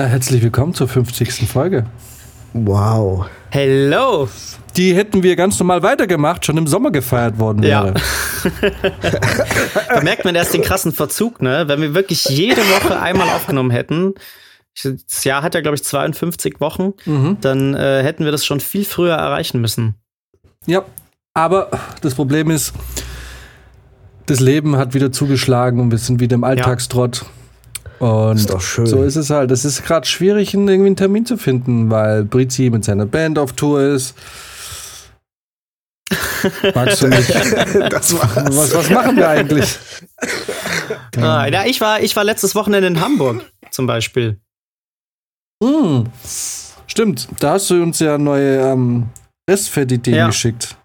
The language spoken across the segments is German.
Na, herzlich willkommen zur 50. Folge. Wow. Hello. Die hätten wir ganz normal weitergemacht, schon im Sommer gefeiert worden wäre. Ja. da merkt man erst den krassen Verzug, ne? Wenn wir wirklich jede Woche einmal aufgenommen hätten, das Jahr hat ja, glaube ich, 52 Wochen, mhm. dann äh, hätten wir das schon viel früher erreichen müssen. Ja, aber das Problem ist, das Leben hat wieder zugeschlagen und wir sind wieder im Alltagstrott. Ja. Und ist doch schön. so ist es halt. Es ist gerade schwierig, irgendwie einen Termin zu finden, weil Brizi mit seiner Band auf Tour ist. Magst du nicht? das war's. Was, was machen wir eigentlich? Ah, ja, ich war, ich war letztes Wochenende in Hamburg zum Beispiel. Mm, stimmt, da hast du uns ja neue ähm, Restfett-Ideen ja. geschickt.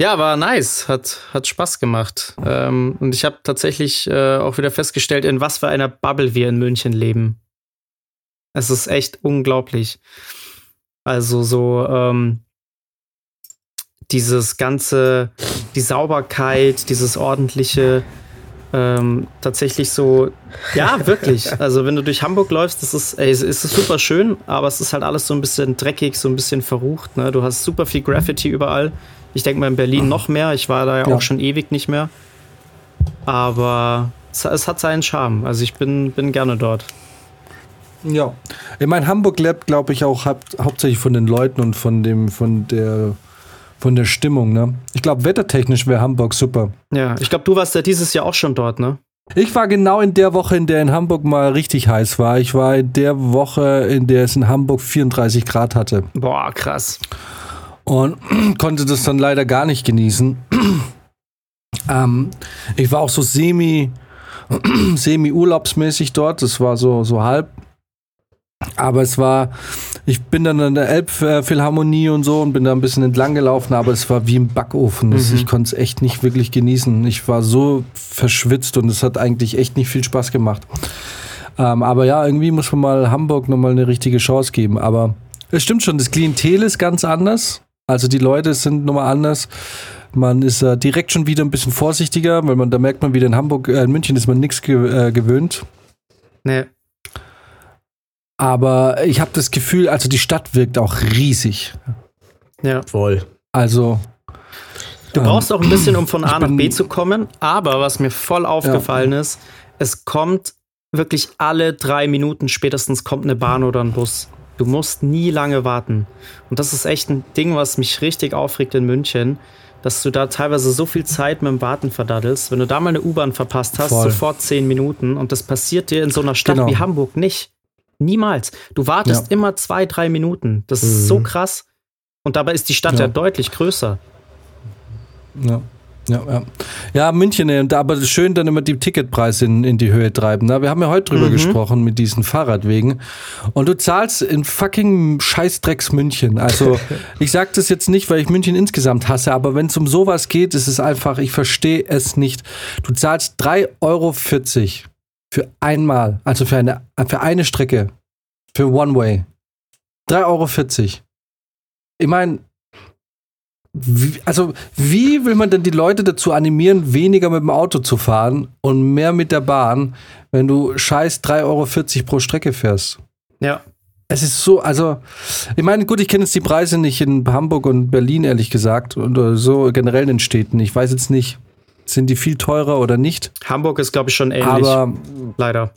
Ja, war nice, hat, hat Spaß gemacht. Ähm, und ich habe tatsächlich äh, auch wieder festgestellt, in was für einer Bubble wir in München leben. Es ist echt unglaublich. Also so ähm, dieses ganze, die Sauberkeit, dieses ordentliche, ähm, tatsächlich so, ja, wirklich. Also wenn du durch Hamburg läufst, das ist, ey, es ist super schön, aber es ist halt alles so ein bisschen dreckig, so ein bisschen verrucht. Ne? Du hast super viel Graffiti überall. Ich denke mal in Berlin noch mehr. Ich war da ja, ja. auch schon ewig nicht mehr. Aber es, es, hat seinen Charme. Also ich bin, bin gerne dort. Ja. Ich meine, Hamburg lebt, glaube ich, auch hau hauptsächlich von den Leuten und von dem, von der von der Stimmung, ne? Ich glaube, wettertechnisch wäre Hamburg super. Ja, ich glaube, du warst ja dieses Jahr auch schon dort, ne? Ich war genau in der Woche, in der in Hamburg mal richtig heiß war. Ich war in der Woche, in der es in Hamburg 34 Grad hatte. Boah, krass und konnte das dann leider gar nicht genießen. ähm, ich war auch so semi, semi urlaubsmäßig dort. Das war so, so halb. Aber es war, ich bin dann an der Elbphilharmonie und so und bin da ein bisschen entlang gelaufen, aber es war wie im Backofen. Mhm. Ich konnte es echt nicht wirklich genießen. Ich war so verschwitzt und es hat eigentlich echt nicht viel Spaß gemacht. Ähm, aber ja, irgendwie muss man mal Hamburg nochmal eine richtige Chance geben. Aber es stimmt schon, das Klientel ist ganz anders. Also die Leute sind nochmal anders. Man ist äh, direkt schon wieder ein bisschen vorsichtiger, weil man da merkt man wieder in Hamburg, äh, in München ist man nichts ge äh, gewöhnt. Nee. Aber ich habe das Gefühl, also die Stadt wirkt auch riesig. Ja. Voll. Also. Du brauchst auch ein bisschen, um von A nach B zu kommen. Aber was mir voll aufgefallen ja. ist, es kommt wirklich alle drei Minuten spätestens kommt eine Bahn oder ein Bus. Du musst nie lange warten. Und das ist echt ein Ding, was mich richtig aufregt in München, dass du da teilweise so viel Zeit mit dem Warten verdaddelst. Wenn du da mal eine U-Bahn verpasst hast, Voll. sofort zehn Minuten. Und das passiert dir in so einer Stadt genau. wie Hamburg nicht. Niemals. Du wartest ja. immer zwei, drei Minuten. Das mhm. ist so mhm. krass. Und dabei ist die Stadt ja, ja deutlich größer. Ja. Ja, ja. ja, München, äh, aber schön dann immer die Ticketpreise in, in die Höhe treiben. Ne? Wir haben ja heute drüber mhm. gesprochen mit diesen Fahrradwegen. Und du zahlst in fucking Scheißdrecks München. Also, ich sag das jetzt nicht, weil ich München insgesamt hasse, aber wenn es um sowas geht, ist es einfach, ich verstehe es nicht. Du zahlst 3,40 Euro für einmal, also für eine, für eine Strecke, für One Way. 3,40 Euro. Ich meine, wie, also, wie will man denn die Leute dazu animieren, weniger mit dem Auto zu fahren und mehr mit der Bahn, wenn du scheiß 3,40 Euro pro Strecke fährst? Ja. Es ist so, also, ich meine, gut, ich kenne jetzt die Preise nicht in Hamburg und Berlin, ehrlich gesagt, oder so generell in den Städten. Ich weiß jetzt nicht, sind die viel teurer oder nicht? Hamburg ist, glaube ich, schon ähnlich. Aber, leider.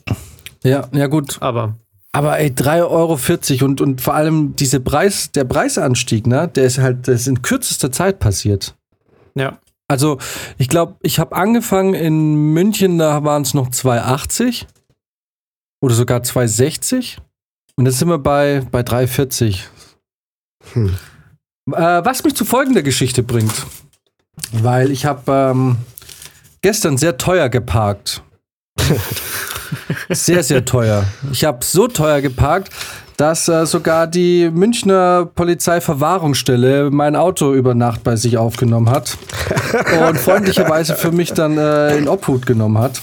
Ja, ja, gut. Aber aber ey, 3,40 Euro und, und vor allem diese Preis, der Preisanstieg, ne, der ist halt, der ist in kürzester Zeit passiert. Ja. Also, ich glaube, ich habe angefangen in München, da waren es noch 2,80 oder sogar 2,60 und jetzt sind wir bei, bei 3,40. Hm. Äh, was mich zu folgender Geschichte bringt, weil ich habe ähm, gestern sehr teuer geparkt. Sehr, sehr teuer. Ich habe so teuer geparkt, dass äh, sogar die Münchner Polizeiverwahrungsstelle mein Auto über Nacht bei sich aufgenommen hat und freundlicherweise für mich dann äh, in Obhut genommen hat.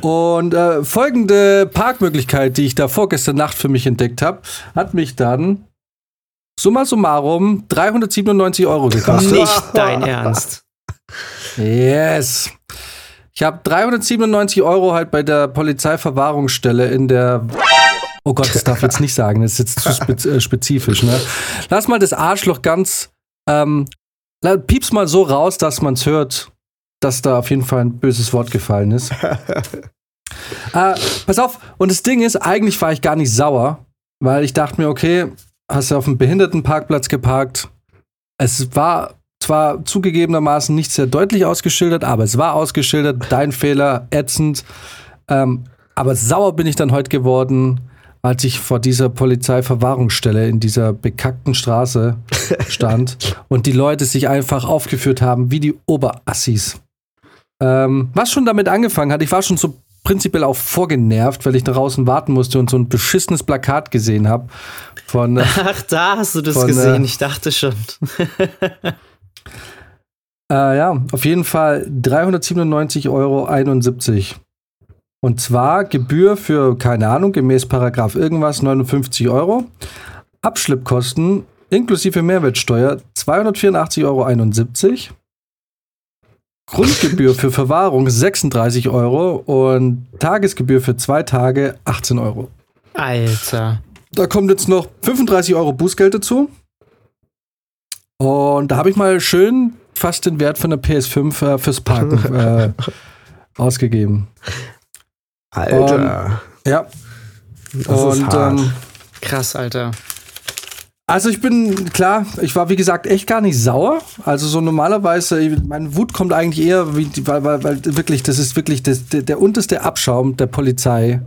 Und äh, folgende Parkmöglichkeit, die ich da vorgestern Nacht für mich entdeckt habe, hat mich dann summa summarum 397 Euro gekostet. Nicht dein Ernst. Yes. Ich habe 397 Euro halt bei der Polizeiverwahrungsstelle in der Oh Gott, das darf ich jetzt nicht sagen, das ist jetzt zu äh, spezifisch. Ne? Lass mal das Arschloch ganz, ähm, piep's mal so raus, dass man es hört, dass da auf jeden Fall ein böses Wort gefallen ist. äh, pass auf, und das Ding ist, eigentlich war ich gar nicht sauer, weil ich dachte mir, okay, hast du auf dem Behindertenparkplatz geparkt. Es war zwar zugegebenermaßen nicht sehr deutlich ausgeschildert, aber es war ausgeschildert, dein Fehler, ätzend. Ähm, aber sauer bin ich dann heute geworden, als ich vor dieser Polizeiverwahrungsstelle in dieser bekackten Straße stand und die Leute sich einfach aufgeführt haben wie die Oberassis. Ähm, was schon damit angefangen hat, ich war schon so prinzipiell auch vorgenervt, weil ich draußen warten musste und so ein beschissenes Plakat gesehen habe. Von, äh, Ach, da hast du das von, gesehen, äh, ich dachte schon. äh, ja, auf jeden Fall 397,71 Euro. Und zwar Gebühr für, keine Ahnung, gemäß Paragraph irgendwas 59 Euro. Abschleppkosten inklusive Mehrwertsteuer 284,71 Euro. Grundgebühr für Verwahrung 36 Euro und Tagesgebühr für zwei Tage 18 Euro. Alter. Da kommt jetzt noch 35 Euro Bußgeld dazu. Und da habe ich mal schön fast den Wert von der PS5 äh, fürs Parken äh, ausgegeben. Alter. Und, ja. Das und ähm, krass, Alter. Also ich bin, klar, ich war wie gesagt echt gar nicht sauer. Also so normalerweise, meine Wut kommt eigentlich eher, wie, weil, weil, weil wirklich, das ist wirklich das, der, der unterste Abschaum der Polizei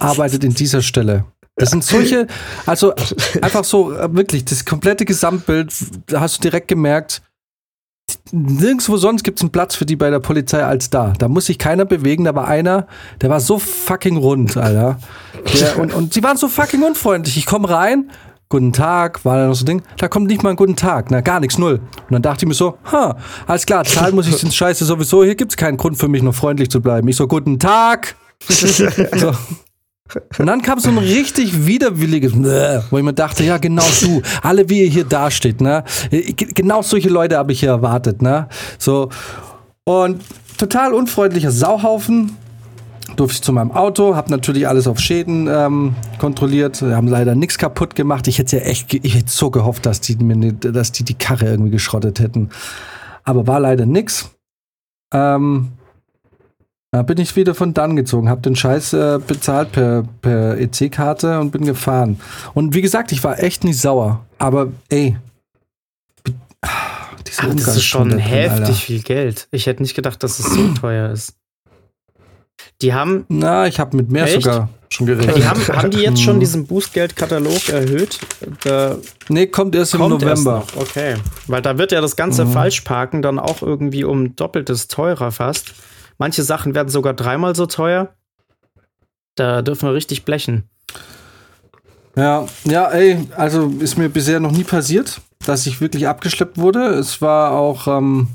arbeitet in dieser Stelle. Das sind solche, also einfach so, wirklich, das komplette Gesamtbild, da hast du direkt gemerkt, nirgendwo sonst gibt es einen Platz für die bei der Polizei als da. Da muss sich keiner bewegen. Da war einer, der war so fucking rund, Alter. Der, und, und sie waren so fucking unfreundlich. Ich komme rein guten Tag, war da noch so ein Ding, da kommt nicht mal ein guten Tag, na gar nichts, null. Und dann dachte ich mir so, ha, alles klar, zahlen muss ich den Scheiße sowieso, hier gibt es keinen Grund für mich noch freundlich zu bleiben. Ich so, guten Tag. so. Und dann kam so ein richtig widerwilliges, wo ich mir dachte, ja, genau du, alle wie ihr hier dasteht, ne? Genau solche Leute habe ich hier erwartet, ne? So. Und total unfreundlicher Sauhaufen, durfte ich zu meinem Auto, habe natürlich alles auf Schäden ähm, kontrolliert, Wir haben leider nichts kaputt gemacht. Ich hätte ja echt, ich hätte so gehofft, dass die mir, dass die die Karre irgendwie geschrottet hätten, aber war leider nix. Ähm, da bin ich wieder von dann gezogen, habe den Scheiß äh, bezahlt per, per EC-Karte und bin gefahren. Und wie gesagt, ich war echt nicht sauer, aber ey, Ach, das ist schon heftig Alter. viel Geld. Ich hätte nicht gedacht, dass es so teuer ist. Die haben. Na, ich habe mit mehr echt? sogar schon geredet. Die haben, haben die jetzt schon diesen Bußgeldkatalog erhöht? Da nee, kommt erst kommt im November. Erst okay. Weil da wird ja das ganze mhm. Falschparken dann auch irgendwie um doppeltes teurer fast. Manche Sachen werden sogar dreimal so teuer. Da dürfen wir richtig blechen. Ja, ja, ey, also ist mir bisher noch nie passiert, dass ich wirklich abgeschleppt wurde. Es war auch, ähm,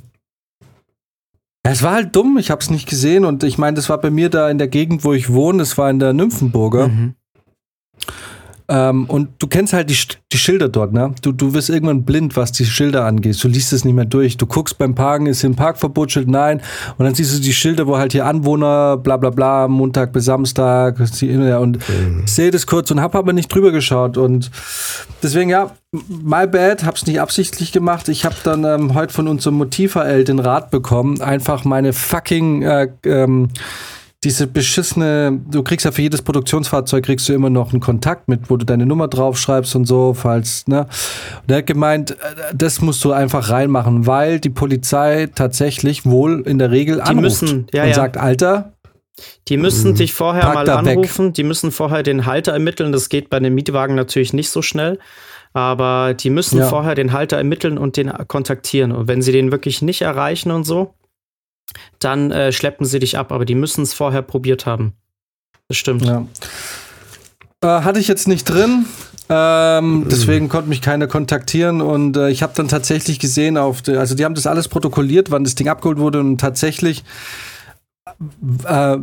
es war halt dumm, ich habe es nicht gesehen und ich meine, das war bei mir da in der Gegend, wo ich wohne, das war in der Nymphenburger. Mhm. Ähm, und du kennst halt die, die Schilder dort, ne? Du, du wirst irgendwann blind, was die Schilder angeht. Du liest es nicht mehr durch. Du guckst beim Parken, ist hier ein Parkverbotsschild? Nein. Und dann siehst du die Schilder, wo halt hier Anwohner, bla bla bla, Montag bis Samstag. Und mhm. sehe das kurz und hab aber nicht drüber geschaut. Und deswegen, ja, my bad, hab's nicht absichtlich gemacht. Ich hab dann ähm, heute von unserem Motiv-HL den Rat bekommen, einfach meine fucking äh, ähm, diese beschissene, du kriegst ja für jedes Produktionsfahrzeug kriegst du immer noch einen Kontakt mit, wo du deine Nummer draufschreibst und so, falls, ne? Und er hat gemeint, äh, das musst du einfach reinmachen, weil die Polizei tatsächlich wohl in der Regel die anruft müssen, ja, und ja. sagt, Alter, die müssen dich vorher mal anrufen, weg. die müssen vorher den Halter ermitteln. Das geht bei den Mietwagen natürlich nicht so schnell. Aber die müssen ja. vorher den Halter ermitteln und den kontaktieren. Und wenn sie den wirklich nicht erreichen und so, dann äh, schleppen sie dich ab. Aber die müssen es vorher probiert haben. Das stimmt. Ja. Äh, hatte ich jetzt nicht drin. Ähm, deswegen konnte mich keiner kontaktieren und äh, ich habe dann tatsächlich gesehen auf, die, also die haben das alles protokolliert, wann das Ding abgeholt wurde und tatsächlich äh,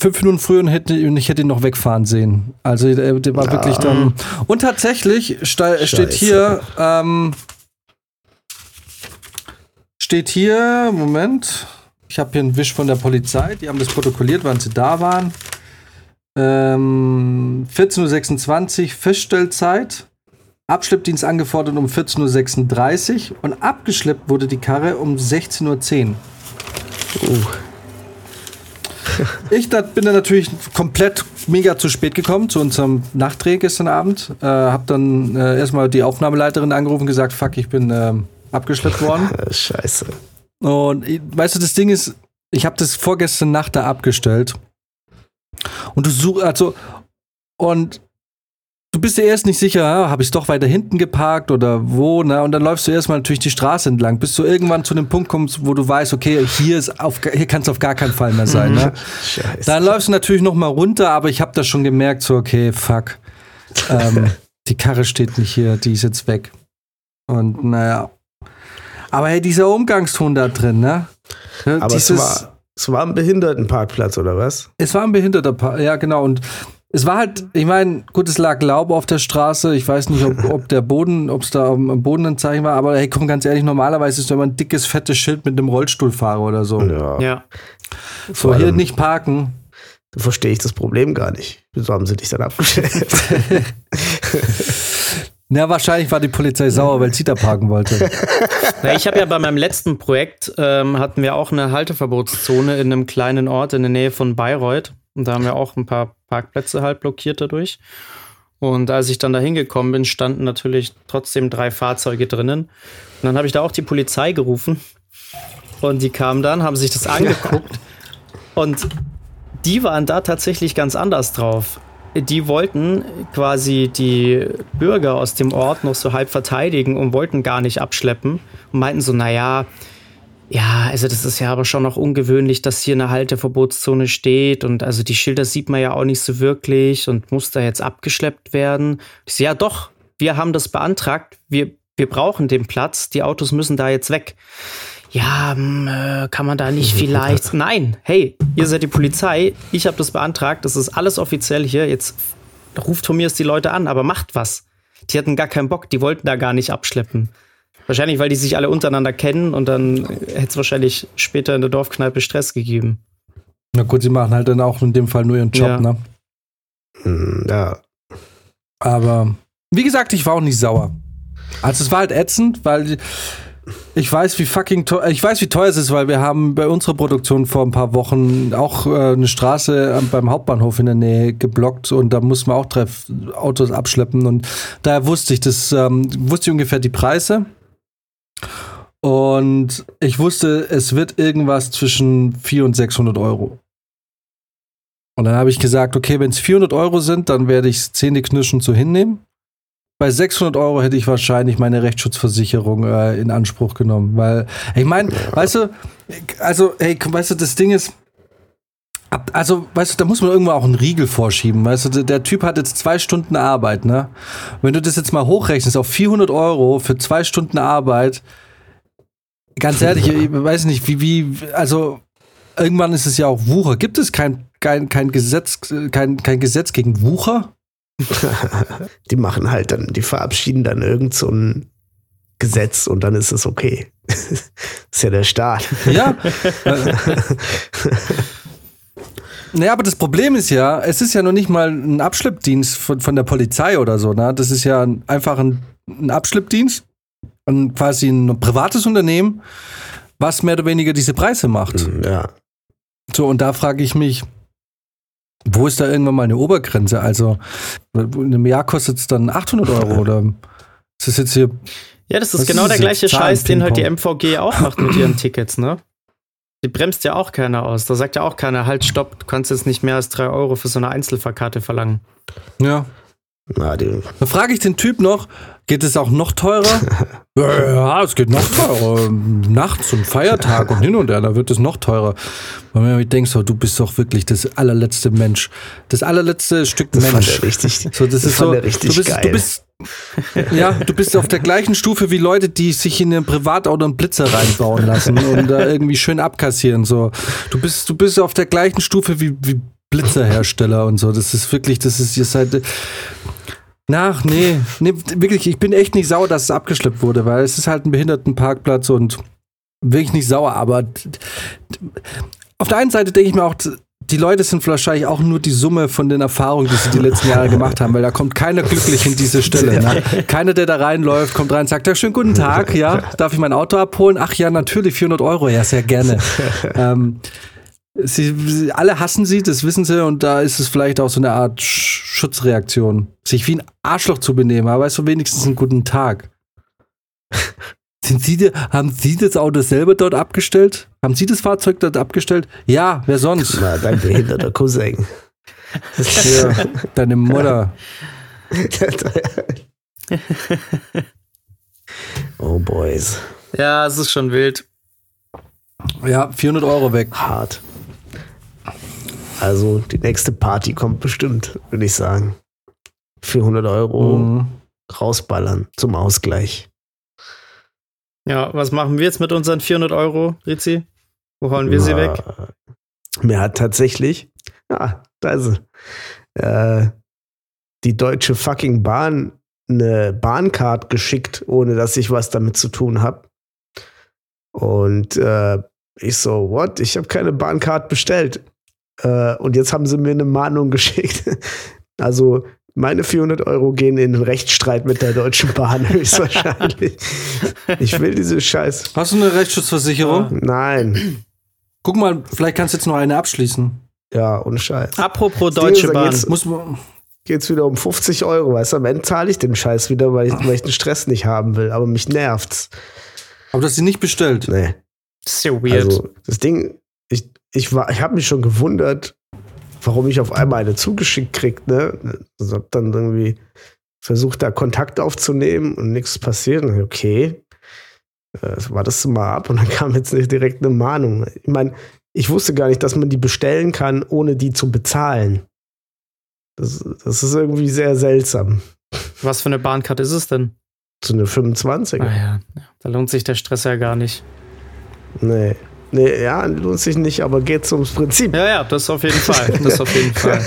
fünf Minuten früher und, hätte, und ich hätte ihn noch wegfahren sehen. Also der, der war ja. wirklich dann. Und tatsächlich steht hier, ähm, steht hier, Moment, ich habe hier einen Wisch von der Polizei, die haben das protokolliert, wann sie da waren. Ähm, 14.26 Uhr Feststellzeit. Abschleppdienst angefordert um 14.36 Uhr und abgeschleppt wurde die Karre um 16.10 Uhr. Uh. ich da, bin dann natürlich komplett mega zu spät gekommen zu unserem Nachtdreh gestern Abend. Äh, hab dann äh, erstmal die Aufnahmeleiterin angerufen und gesagt, fuck, ich bin äh, abgeschleppt worden. Scheiße. Und weißt du, das Ding ist, ich habe das vorgestern Nacht da abgestellt. Und du suchst, also, und du bist dir erst nicht sicher, habe ich es doch weiter hinten geparkt oder wo, ne? Und dann läufst du erstmal natürlich die Straße entlang, bis du irgendwann zu dem Punkt kommst, wo du weißt, okay, hier ist auf, hier kann es auf gar keinen Fall mehr sein, ne? Scheiße. Dann läufst du natürlich noch mal runter, aber ich habe das schon gemerkt, so okay, fuck, ähm, die Karre steht nicht hier, die ist jetzt weg. Und naja, aber hey, dieser Umgangston da drin, ne? Aber Dieses, es, war, es war ein Behindertenparkplatz, oder was? Es war ein Behinderterparkplatz, ja, genau. Und es war halt, ich meine, gut, es lag Laub auf der Straße. Ich weiß nicht, ob, ob der Boden, ob es da am Boden ein Zeichen war, aber hey, komm, ganz ehrlich, normalerweise ist da immer ein dickes, fettes Schild mit einem Rollstuhlfahrer oder so. Ja. ja. So, hier nicht parken. Da verstehe ich das Problem gar nicht. Wieso haben sie dich dann abgestellt? Na, wahrscheinlich war die Polizei sauer, weil sie da parken wollte. Na, ich habe ja bei meinem letzten Projekt, ähm, hatten wir auch eine Halteverbotszone in einem kleinen Ort in der Nähe von Bayreuth. Und da haben wir auch ein paar Parkplätze halt blockiert dadurch. Und als ich dann da hingekommen bin, standen natürlich trotzdem drei Fahrzeuge drinnen. Und dann habe ich da auch die Polizei gerufen. Und die kamen dann, haben sich das angeguckt. Und die waren da tatsächlich ganz anders drauf die wollten quasi die Bürger aus dem Ort noch so halb verteidigen und wollten gar nicht abschleppen und meinten so, naja, ja, also das ist ja aber schon noch ungewöhnlich, dass hier eine Halteverbotszone steht und also die Schilder sieht man ja auch nicht so wirklich und muss da jetzt abgeschleppt werden. Ich so, ja doch, wir haben das beantragt, wir, wir brauchen den Platz, die Autos müssen da jetzt weg ja, hm, äh, kann man da nicht vielleicht. Nein, hey, ihr seid die Polizei, ich habe das beantragt, das ist alles offiziell hier. Jetzt ruft von mir es die Leute an, aber macht was. Die hatten gar keinen Bock, die wollten da gar nicht abschleppen. Wahrscheinlich, weil die sich alle untereinander kennen und dann hätte es wahrscheinlich später in der Dorfkneipe Stress gegeben. Na gut, sie machen halt dann auch in dem Fall nur ihren Job, ja. ne? Hm, ja. Aber wie gesagt, ich war auch nicht sauer. Also es war halt ätzend, weil ich weiß, wie fucking teuer, ich weiß, wie teuer es ist, weil wir haben bei unserer Produktion vor ein paar Wochen auch äh, eine Straße beim Hauptbahnhof in der Nähe geblockt und da mussten wir auch drei Autos abschleppen und daher wusste ich das, ähm, wusste ich ungefähr die Preise und ich wusste, es wird irgendwas zwischen 400 und 600 Euro. Und dann habe ich gesagt, okay, wenn es 400 Euro sind, dann werde ich Zähne knirschen zu hinnehmen bei 600 Euro hätte ich wahrscheinlich meine Rechtsschutzversicherung äh, in Anspruch genommen, weil ich meine, ja. weißt du, also hey, weißt du, das Ding ist, also, weißt du, da muss man irgendwo auch einen Riegel vorschieben. Weißt du, der Typ hat jetzt zwei Stunden Arbeit, ne? Wenn du das jetzt mal hochrechnest auf 400 Euro für zwei Stunden Arbeit, ganz ehrlich, ich weiß nicht, wie, wie, also, irgendwann ist es ja auch Wucher. Gibt es kein, kein, kein Gesetz, kein, kein Gesetz gegen Wucher? die machen halt dann, die verabschieden dann irgend so ein Gesetz und dann ist es okay. ist ja der Staat. Ja. Naja, aber das Problem ist ja, es ist ja noch nicht mal ein Abschleppdienst von, von der Polizei oder so. Ne? Das ist ja einfach ein, ein Abschleppdienst, ein, quasi ein privates Unternehmen, was mehr oder weniger diese Preise macht. Ja. So, und da frage ich mich, wo ist da irgendwann mal eine Obergrenze? Also, in einem Jahr kostet es dann 800 Euro oder ist das jetzt hier. Ja, das ist genau ist der gleiche Scheiß, den halt die MVG auch macht mit ihren Tickets, ne? Die bremst ja auch keiner aus. Da sagt ja auch keiner, halt, stopp, du kannst jetzt nicht mehr als 3 Euro für so eine Einzelfahrkarte verlangen. Ja. Na, da frage ich den Typ noch, geht es auch noch teurer? ja, es geht noch teurer. Nachts und Feiertag und hin und her, da wird es noch teurer. Weil man denkt so, du bist doch wirklich das allerletzte Mensch. Das allerletzte Stück das Mensch. Fand er richtig, so, das, das ist so, richtig du bist, geil. Du bist, ja, du bist auf der gleichen Stufe wie Leute, die sich in ein Privatauto einen Blitzer reinbauen lassen und da irgendwie schön abkassieren. So, du bist, du bist auf der gleichen Stufe wie, wie Blitzerhersteller und so. Das ist wirklich, das ist, ihr seid, Ach, nee, nee, wirklich, ich bin echt nicht sauer, dass es abgeschleppt wurde, weil es ist halt ein Behindertenparkplatz und wirklich nicht sauer, aber auf der einen Seite denke ich mir auch, die Leute sind wahrscheinlich auch nur die Summe von den Erfahrungen, die sie die letzten Jahre gemacht haben, weil da kommt keiner glücklich in diese Stelle. Ne? Keiner, der da reinläuft, kommt rein und sagt, ja, schönen guten Tag, ja, darf ich mein Auto abholen? Ach ja, natürlich, 400 Euro, ja, sehr gerne. ähm, sie, sie, alle hassen sie, das wissen sie, und da ist es vielleicht auch so eine Art Schutzreaktion, sich wie ein Arschloch zu benehmen, aber weißt du, wenigstens einen guten Tag. Sind Sie, haben Sie das Auto selber dort abgestellt? Haben Sie das Fahrzeug dort abgestellt? Ja, wer sonst? Na, dein behinderter Cousin. ja, deine Mutter. oh, Boys. Ja, es ist schon wild. Ja, 400 Euro weg. Hart. Also, die nächste Party kommt bestimmt, würde ich sagen. 400 Euro mhm. rausballern zum Ausgleich. Ja, was machen wir jetzt mit unseren 400 Euro, Rizzi? Wo hauen wir Na, sie weg? Mir hat tatsächlich, ja, da ist sie, äh, die Deutsche fucking Bahn eine Bahncard geschickt, ohne dass ich was damit zu tun habe. Und äh, ich so, what? Ich habe keine Bahncard bestellt. Äh, und jetzt haben sie mir eine Mahnung geschickt. also meine 400 Euro gehen in den Rechtsstreit mit der Deutschen Bahn höchstwahrscheinlich. ich will diese Scheiß. Hast du eine Rechtsschutzversicherung? Nein. Guck mal, vielleicht kannst du jetzt noch eine abschließen. Ja, ohne Scheiß. Apropos Deutsche Bahn. Geht's, Muss geht's wieder um 50 Euro. Weißt du, am Ende zahle ich den Scheiß wieder, weil ich, weil ich den Stress nicht haben will. Aber mich nervt's. Aber du hast sie nicht bestellt. Nee. Das ist ja weird. Also, das Ding, ich, ich, ich habe mich schon gewundert, warum ich auf einmal eine zugeschickt krieg, ne? Also hab dann irgendwie versucht, da Kontakt aufzunehmen und nichts passiert. Okay, äh, war das mal ab und dann kam jetzt nicht direkt eine Mahnung. Ich meine, ich wusste gar nicht, dass man die bestellen kann, ohne die zu bezahlen. Das, das ist irgendwie sehr seltsam. Was für eine Bahnkarte ist es denn? So eine 25. Ah ja, da lohnt sich der Stress ja gar nicht. Nee. Nee, ja, lohnt sich nicht, aber geht ums Prinzip. Ja, ja, das auf jeden Fall. Das auf jeden Fall.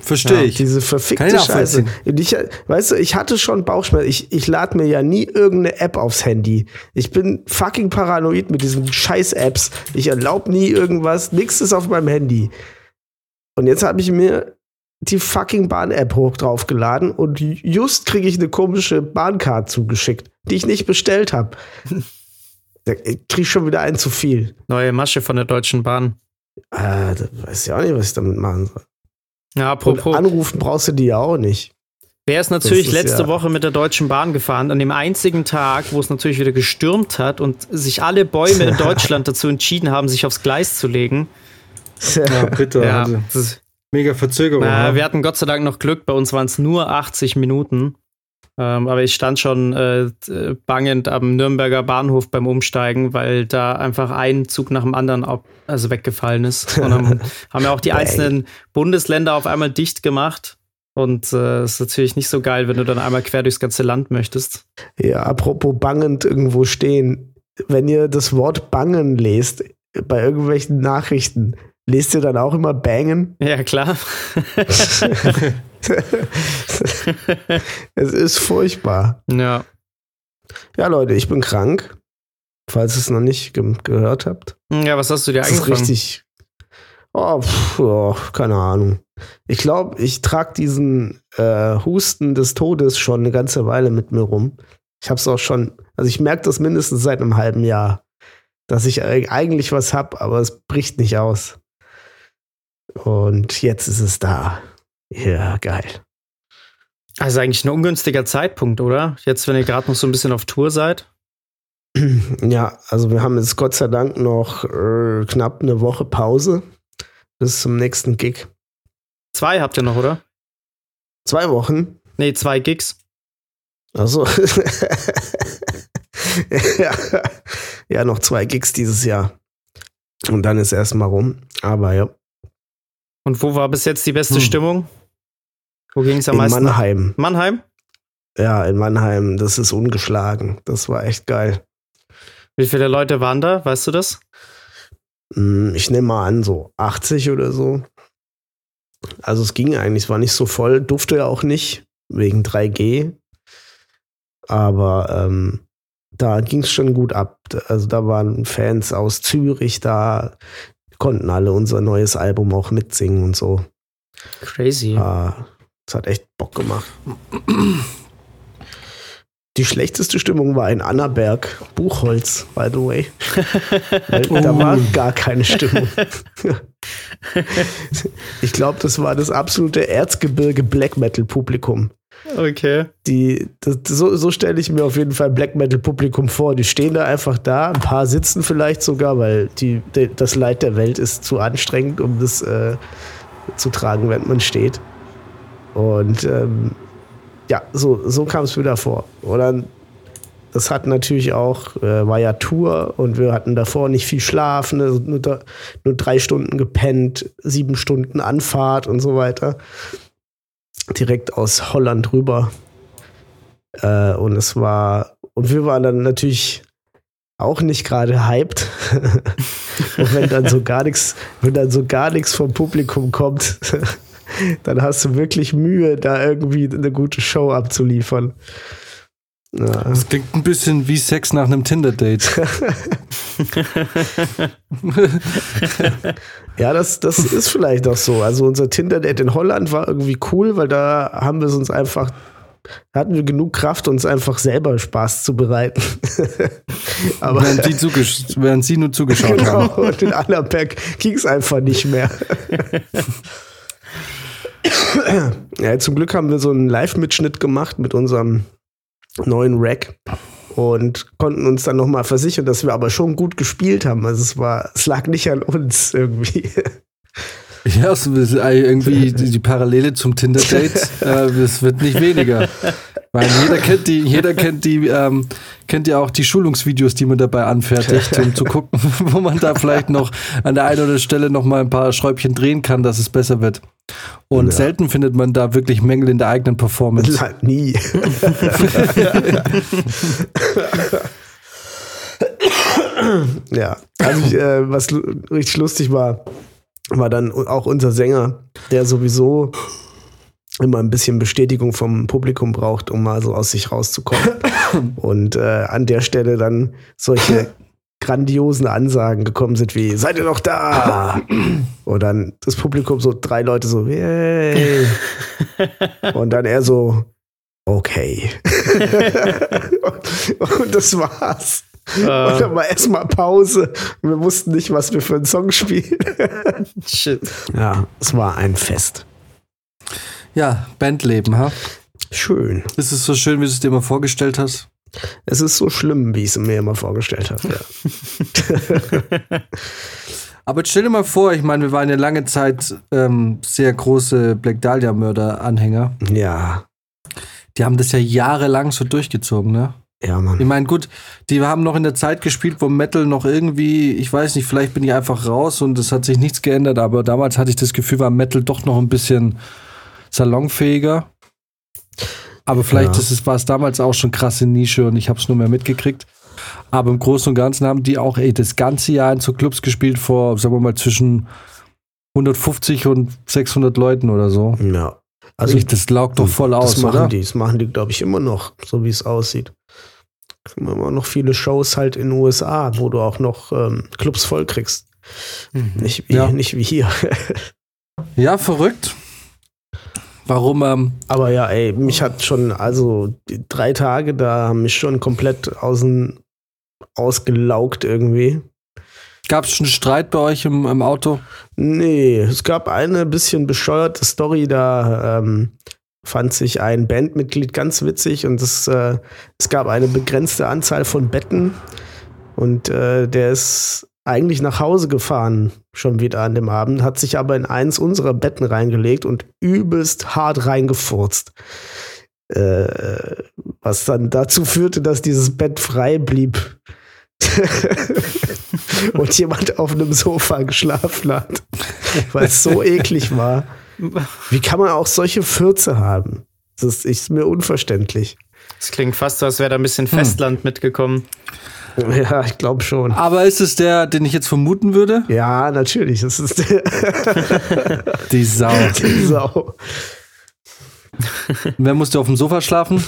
Verstehe ja, ich. Diese verfickte Scheiße. Ich, weißt du, ich hatte schon Bauchschmerzen. Ich, ich lade mir ja nie irgendeine App aufs Handy. Ich bin fucking paranoid mit diesen scheiß Apps. Ich erlaube nie irgendwas. Nix ist auf meinem Handy. Und jetzt habe ich mir die fucking Bahn-App hoch draufgeladen und just kriege ich eine komische Bahncard zugeschickt, die ich nicht bestellt habe. Da krieg ich schon wieder ein zu viel. Neue Masche von der Deutschen Bahn. Äh, da weiß ich auch nicht, was ich damit machen soll. Ja, apropos. Und anrufen brauchst du die ja auch nicht. Wer ist natürlich ist, letzte ja. Woche mit der Deutschen Bahn gefahren, an dem einzigen Tag, wo es natürlich wieder gestürmt hat und sich alle Bäume in Deutschland dazu entschieden haben, sich aufs Gleis zu legen. Ja, bitte. Ja, also, mega Verzögerung. Äh, wir hatten Gott sei Dank noch Glück, bei uns waren es nur 80 Minuten. Ähm, aber ich stand schon äh, bangend am Nürnberger Bahnhof beim Umsteigen, weil da einfach ein Zug nach dem anderen ab, also weggefallen ist. Und dann haben ja auch die einzelnen Bundesländer auf einmal dicht gemacht. Und äh, ist natürlich nicht so geil, wenn du dann einmal quer durchs ganze Land möchtest. Ja, apropos bangend irgendwo stehen. Wenn ihr das Wort bangen lest bei irgendwelchen Nachrichten, lest ihr dann auch immer bangen? Ja, klar. es ist furchtbar. Ja. Ja, Leute, ich bin krank. Falls ihr es noch nicht ge gehört habt. Ja, was hast du dir eigentlich richtig. Oh, pff, oh, keine Ahnung. Ich glaube, ich trage diesen äh, Husten des Todes schon eine ganze Weile mit mir rum. Ich habe es auch schon, also ich merke das mindestens seit einem halben Jahr, dass ich eigentlich was habe, aber es bricht nicht aus. Und jetzt ist es da. Ja, geil. Also eigentlich ein ungünstiger Zeitpunkt, oder? Jetzt, wenn ihr gerade noch so ein bisschen auf Tour seid. Ja, also wir haben jetzt Gott sei Dank noch äh, knapp eine Woche Pause bis zum nächsten Gig. Zwei habt ihr noch, oder? Zwei Wochen? Nee, zwei Gigs. Also ja, ja, noch zwei Gigs dieses Jahr. Und dann ist erstmal rum. Aber ja. Und wo war bis jetzt die beste hm. Stimmung? Wo ging es am in meisten? Mannheim. Mannheim? Ja, in Mannheim. Das ist ungeschlagen. Das war echt geil. Wie viele Leute waren da? Weißt du das? Hm, ich nehme mal an, so 80 oder so. Also es ging eigentlich, es war nicht so voll, durfte ja auch nicht, wegen 3G. Aber ähm, da ging es schon gut ab. Also da waren Fans aus Zürich da, konnten alle unser neues Album auch mitsingen und so. Crazy. Ah, das hat echt Bock gemacht. Die schlechteste Stimmung war in Annaberg, Buchholz, by the way. Weil Da war gar keine Stimmung. ich glaube, das war das absolute Erzgebirge Black Metal Publikum. Okay. Die, das, so, so stelle ich mir auf jeden Fall Black Metal Publikum vor. Die stehen da einfach da, ein paar sitzen vielleicht sogar, weil die, die das Leid der Welt ist zu anstrengend, um das äh, zu tragen, während man steht. Und ähm, ja, so, so kam es da vor. Oder das hat natürlich auch, äh, war ja Tour und wir hatten davor nicht viel Schlaf, ne, nur, nur drei Stunden gepennt, sieben Stunden Anfahrt und so weiter. Direkt aus Holland rüber. Äh, und es war, und wir waren dann natürlich auch nicht gerade hyped. und wenn dann so gar nichts, wenn dann so gar nichts vom Publikum kommt, dann hast du wirklich Mühe, da irgendwie eine gute Show abzuliefern. Ja. Das klingt ein bisschen wie Sex nach einem Tinder-Date. ja, das, das ist vielleicht auch so. Also unser Tinder-Date in Holland war irgendwie cool, weil da haben wir es uns einfach, hatten wir genug Kraft, uns einfach selber Spaß zu bereiten. Aber während, die während sie nur zugeschaut genau, haben. Und in Annaberg ging es einfach nicht mehr. ja, zum Glück haben wir so einen Live-Mitschnitt gemacht mit unserem neuen Rack und konnten uns dann nochmal versichern, dass wir aber schon gut gespielt haben. Also es war, es lag nicht an uns irgendwie. Ja, irgendwie die Parallele zum Tinder-Date, äh, das wird nicht weniger. Weil jeder kennt die, jeder kennt die, ähm, kennt ja auch die Schulungsvideos, die man dabei anfertigt, um zu gucken, wo man da vielleicht noch an der einen oder anderen Stelle noch mal ein paar Schräubchen drehen kann, dass es besser wird. Und ja. selten findet man da wirklich Mängel in der eigenen Performance. Na, nie. ja, also ich, äh, was richtig lustig war, war dann auch unser Sänger, der sowieso immer ein bisschen Bestätigung vom Publikum braucht, um mal so aus sich rauszukommen. Und äh, an der Stelle dann solche grandiosen Ansagen gekommen sind wie seid ihr noch da? Und dann das Publikum so drei Leute so yay. Und dann er so okay. Und das war's. Uh. und dann war erstmal Pause. Wir wussten nicht was wir für einen Song spielen. Shit. Ja es war ein Fest ja Bandleben ha schön ist es so schön wie du es dir mal vorgestellt hast es ist so schlimm, wie ich es mir immer vorgestellt habe. Ja. Aber stell dir mal vor, ich meine, wir waren ja lange Zeit ähm, sehr große Black Dahlia-Mörder-Anhänger. Ja. Die haben das ja jahrelang so durchgezogen, ne? Ja, Mann. Ich meine, gut, die haben noch in der Zeit gespielt, wo Metal noch irgendwie, ich weiß nicht, vielleicht bin ich einfach raus und es hat sich nichts geändert, aber damals hatte ich das Gefühl, war Metal doch noch ein bisschen salonfähiger. Aber vielleicht ja. ist es, war es damals auch schon krasse Nische und ich habe es nur mehr mitgekriegt. Aber im Großen und Ganzen haben die auch ey, das ganze Jahr in so Clubs gespielt vor, sagen wir mal, zwischen 150 und 600 Leuten oder so. Ja. Also ich, das laugt doch voll aus, das machen oder? Die, das machen die, glaube ich, immer noch, so wie es aussieht. Immer noch viele Shows halt in den USA, wo du auch noch ähm, Clubs voll kriegst. Mhm. Nicht, wie, ja. nicht wie hier. ja, verrückt. Warum? Ähm Aber ja, ey, mich hat schon, also die drei Tage da haben mich schon komplett außen ausgelaugt irgendwie. Gab es schon Streit bei euch im, im, Auto? Nee, es gab eine bisschen bescheuerte Story, da ähm, fand sich ein Bandmitglied ganz witzig und es, äh, es gab eine begrenzte Anzahl von Betten und äh, der ist eigentlich nach Hause gefahren, schon wieder an dem Abend, hat sich aber in eins unserer Betten reingelegt und übelst hart reingefurzt. Äh, was dann dazu führte, dass dieses Bett frei blieb. und jemand auf einem Sofa geschlafen hat, weil es so eklig war. Wie kann man auch solche Fürze haben? Das ist mir unverständlich. Das klingt fast so, als wäre da ein bisschen. Festland hm. mitgekommen. Ja, ich glaube schon. Aber ist es der, den ich jetzt vermuten würde? Ja, natürlich. Das ist der. Die Sau. Die Sau. Wer musste auf dem Sofa schlafen?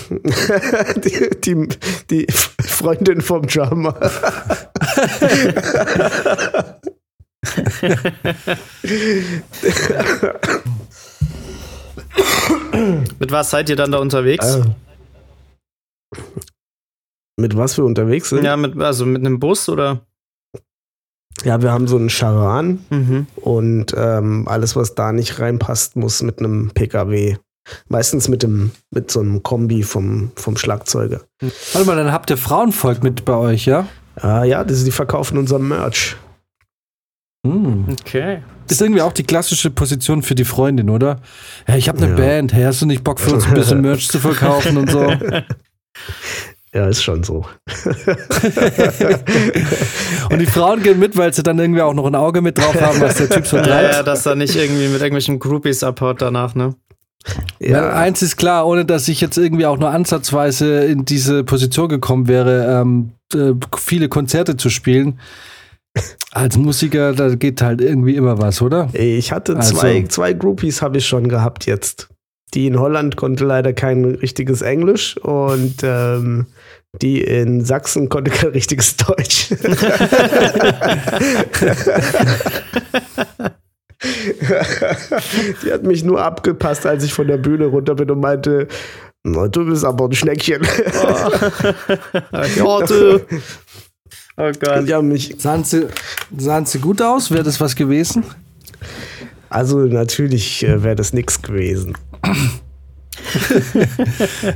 die, die, die Freundin vom Drummer. Mit was seid ihr dann da unterwegs? Mit was wir unterwegs sind? Ja, mit, also mit einem Bus oder? Ja, wir haben so einen Charan Mhm. und ähm, alles, was da nicht reinpasst, muss mit einem PKW. Meistens mit dem, mit so einem Kombi vom, vom Schlagzeuger. Warte mal, dann habt ihr Frauenvolk mit bei euch, ja? Ah, ja, das, die verkaufen unser Merch. Hm. Okay. Ist irgendwie auch die klassische Position für die Freundin, oder? Ja, ich habe eine Ja. Band. Hey, hast du nicht Bock für uns ein bisschen Merch zu verkaufen und so? Ja, ist schon so. Und die Frauen gehen mit, weil sie dann irgendwie auch noch ein Auge mit drauf haben, was der Typ so Ja, treibt. ja, dass er nicht irgendwie mit irgendwelchen Groupies abhaut danach, ne? Ja. Ja, eins ist klar, ohne dass ich jetzt irgendwie auch nur ansatzweise in diese Position gekommen wäre, ähm, äh, viele Konzerte zu spielen. Als Musiker, da geht halt irgendwie immer was, oder? ich hatte Also- zwei, zwei Groupies, habe ich schon gehabt jetzt. Die in Holland konnte leider kein richtiges Englisch und ähm, die in Sachsen konnte kein richtiges Deutsch. die hat mich nur abgepasst, als ich von der Bühne runter bin und meinte, "Na, du bist aber ein Schneckchen. ja, du. Oh Gott. Die haben mich, Sahen sie, sahen sie gut aus? Wäre das was gewesen? also natürlich äh, wäre das nix gewesen.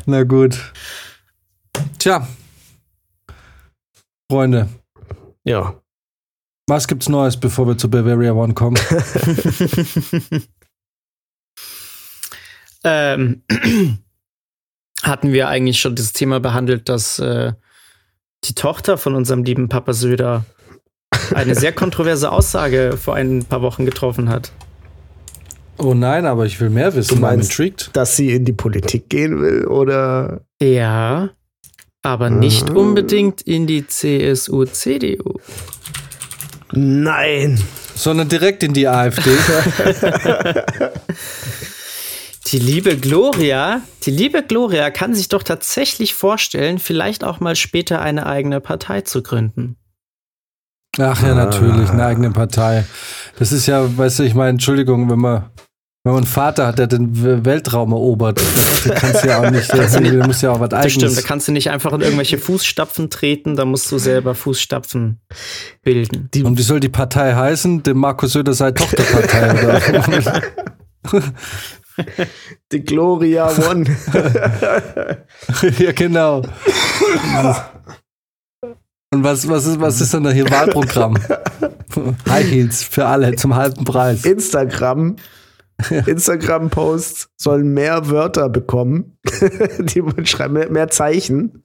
Na gut. Tja. Freunde, Ja. was gibt's Neues, bevor wir zu Bavaria One kommen? ähm, hatten wir eigentlich schon das Thema behandelt, dass äh, die Tochter von unserem lieben Papa Söder eine sehr kontroverse Aussage vor ein paar Wochen getroffen hat. Oh nein, aber ich will mehr wissen. Du meinst-. Dass sie in die Politik gehen will oder Ja, aber nicht Ah. unbedingt in die CSU, CDU. Nein. Sondern direkt in die AfD. Die liebe Gloria, die liebe Gloria kann sich doch tatsächlich vorstellen, vielleicht auch mal später eine eigene Partei zu gründen. Ach ja, natürlich, eine eigene Partei. Das ist ja, weißt du, ich meine, Entschuldigung, wenn man, wenn man einen Vater hat, der den Weltraum erobert, das kannst du ja auch nicht, du musst ja auch was Das stimmt, da eigenes. kannst du nicht einfach in irgendwelche Fußstapfen treten, da musst du selber Fußstapfen bilden. Und wie soll die Partei heißen? Dem Markus Söder sei Tochterpartei oder? Die Gloria One. ja, genau. Und was, was, ist, was ist denn da hier Wahlprogramm? High Heels für alle zum halben Preis. Instagram. Instagram-Posts sollen mehr Wörter bekommen, die man schreiben, mehr, mehr Zeichen,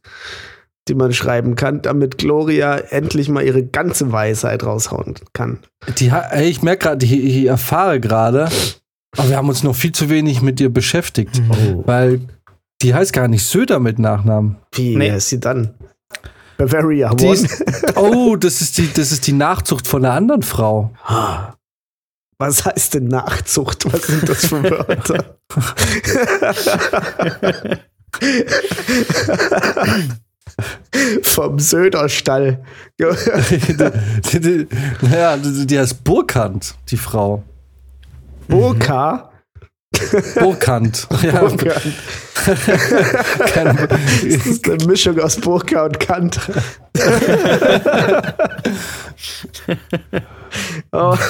die man schreiben kann, damit Gloria endlich mal ihre ganze Weisheit raushauen kann. Die, ich merke gerade, ich, ich erfahre gerade, aber wir haben uns noch viel zu wenig mit ihr beschäftigt, Oh. weil die heißt gar nicht Söder mit Nachnamen. Wie Nee. ist sie dann? Bavaria One. ist, oh, das ist, die, das ist die Nachzucht von einer anderen Frau. Was heißt denn Nachzucht? Was sind das für Wörter? Vom Söderstall. naja, die, heißt Burkant, die Frau. Burka. Burkant. Ja, Burka. keine, Das ist eine Mischung aus Burka und Kant. oh.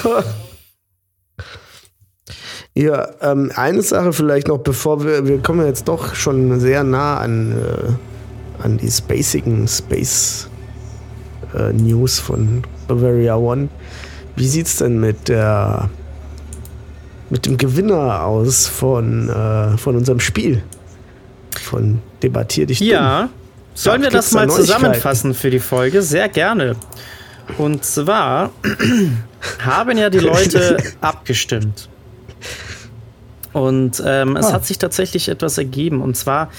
Ja, ähm, eine Sache vielleicht noch, bevor wir, wir kommen jetzt doch schon sehr nah an, äh, an die spacigen Space äh, News von Bavaria One. Wie sieht's denn mit der mit dem Gewinner aus von, äh, von unserem Spiel? Von Debattier dich dumm. Ja, sollen wir das da mal Neuigkeiten? zusammenfassen für die Folge? Sehr gerne. Und zwar haben ja die Leute abgestimmt. Und ähm, es Ah. hat sich tatsächlich etwas ergeben. Und zwar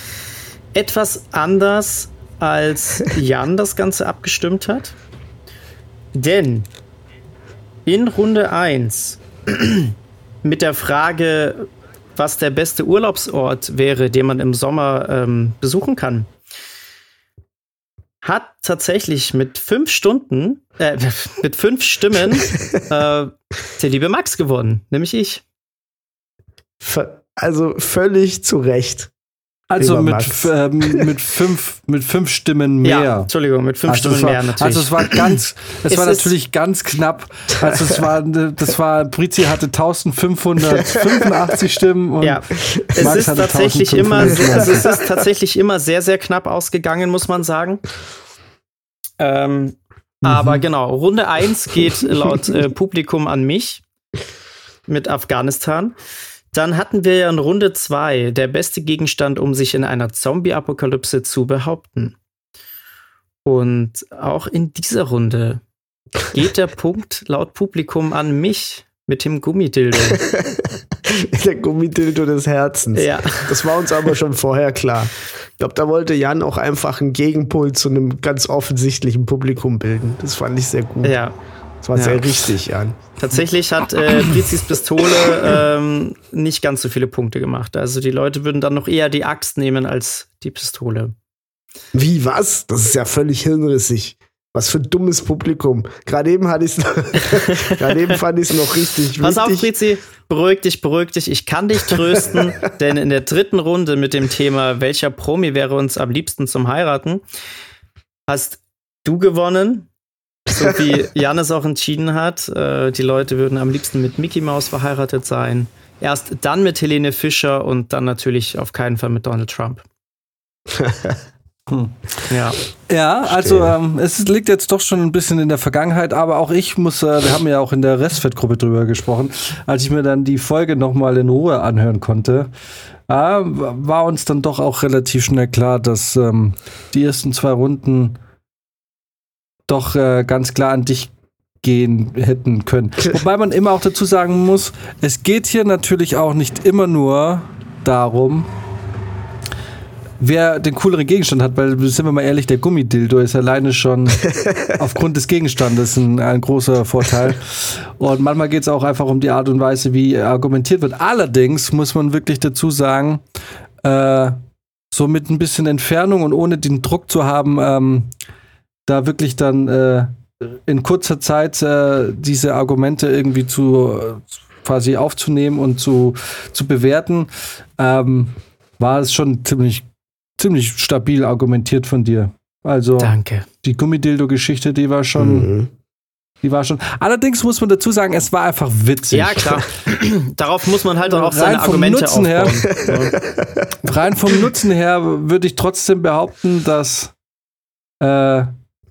etwas anders, als Jan das Ganze abgestimmt hat. Denn in Runde 1 mit der Frage, was der beste Urlaubsort wäre, den man im Sommer ähm, besuchen kann, hat tatsächlich mit fünf Stunden, äh, mit fünf Stimmen äh, der liebe Max gewonnen, nämlich ich. Also völlig zu Recht. Also mit, ähm, mit, fünf, mit fünf Stimmen mehr. Ja, Entschuldigung, mit fünf also Stimmen war, mehr natürlich. Also es war ganz, es, es war natürlich ganz knapp. Also es war, das war, Brizi hatte 1585 Stimmen und ja. es Max ist tatsächlich immer, es ist tatsächlich immer sehr, sehr knapp ausgegangen, muss man sagen. Ähm, mhm. Aber genau, Runde 1 geht laut äh, Publikum an mich mit Afghanistan. Dann hatten wir ja in Runde 2 der beste Gegenstand, um sich in einer Zombie-Apokalypse zu behaupten. Und auch in dieser Runde geht der Punkt laut Publikum an mich mit dem Gummidildo. der Gummidildo des Herzens. Ja. Das war uns aber schon vorher klar. Ich glaube, da wollte Jan auch einfach einen Gegenpol zu einem ganz offensichtlichen Publikum bilden. Das fand ich sehr gut. Ja. Das war ja. sehr richtig, Jan. Tatsächlich hat äh, Prizis Pistole ähm, nicht ganz so viele Punkte gemacht. Also die Leute würden dann noch eher die Axt nehmen als die Pistole. Wie, was? Das ist ja völlig hirnrissig. Was für ein dummes Publikum. Gerade eben hatte ich Gerade eben fand ich es noch richtig Pass wichtig. auf, Frizi, beruhig dich, beruhig dich. Ich kann dich trösten, denn in der dritten Runde mit dem Thema, welcher Promi wäre uns am liebsten zum Heiraten, hast du gewonnen so wie Jan es auch entschieden hat. Äh, die Leute würden am liebsten mit Mickey Mouse verheiratet sein. Erst dann mit Helene Fischer und dann natürlich auf keinen Fall mit Donald Trump. Hm. Ja. Ja, also ähm, es liegt jetzt doch schon ein bisschen in der Vergangenheit, aber auch ich muss, äh, wir haben ja auch in der Restfettgruppe drüber gesprochen, als ich mir dann die Folge nochmal in Ruhe anhören konnte, äh, war uns dann doch auch relativ schnell klar, dass ähm, die ersten zwei Runden doch äh, ganz klar an dich gehen hätten können. Wobei man immer auch dazu sagen muss, es geht hier natürlich auch nicht immer nur darum, wer den cooleren Gegenstand hat, weil sind wir mal ehrlich, der Gummidildo ist alleine schon aufgrund des Gegenstandes ein, ein großer Vorteil. Und manchmal geht es auch einfach um die Art und Weise, wie argumentiert wird. Allerdings muss man wirklich dazu sagen, äh, so mit ein bisschen Entfernung und ohne den Druck zu haben, ähm, da wirklich dann äh, in kurzer Zeit äh, diese Argumente irgendwie zu äh, quasi aufzunehmen und zu, zu bewerten, ähm, war es schon ziemlich, ziemlich stabil argumentiert von dir. Also Danke. die Gummidildo-Geschichte, die war schon. Mhm. Die war schon. Allerdings muss man dazu sagen, es war einfach witzig. Ja, klar. Darauf muss man halt auch seine Argumente Nutzen aufbauen. Her, rein vom Nutzen her würde ich trotzdem behaupten, dass äh,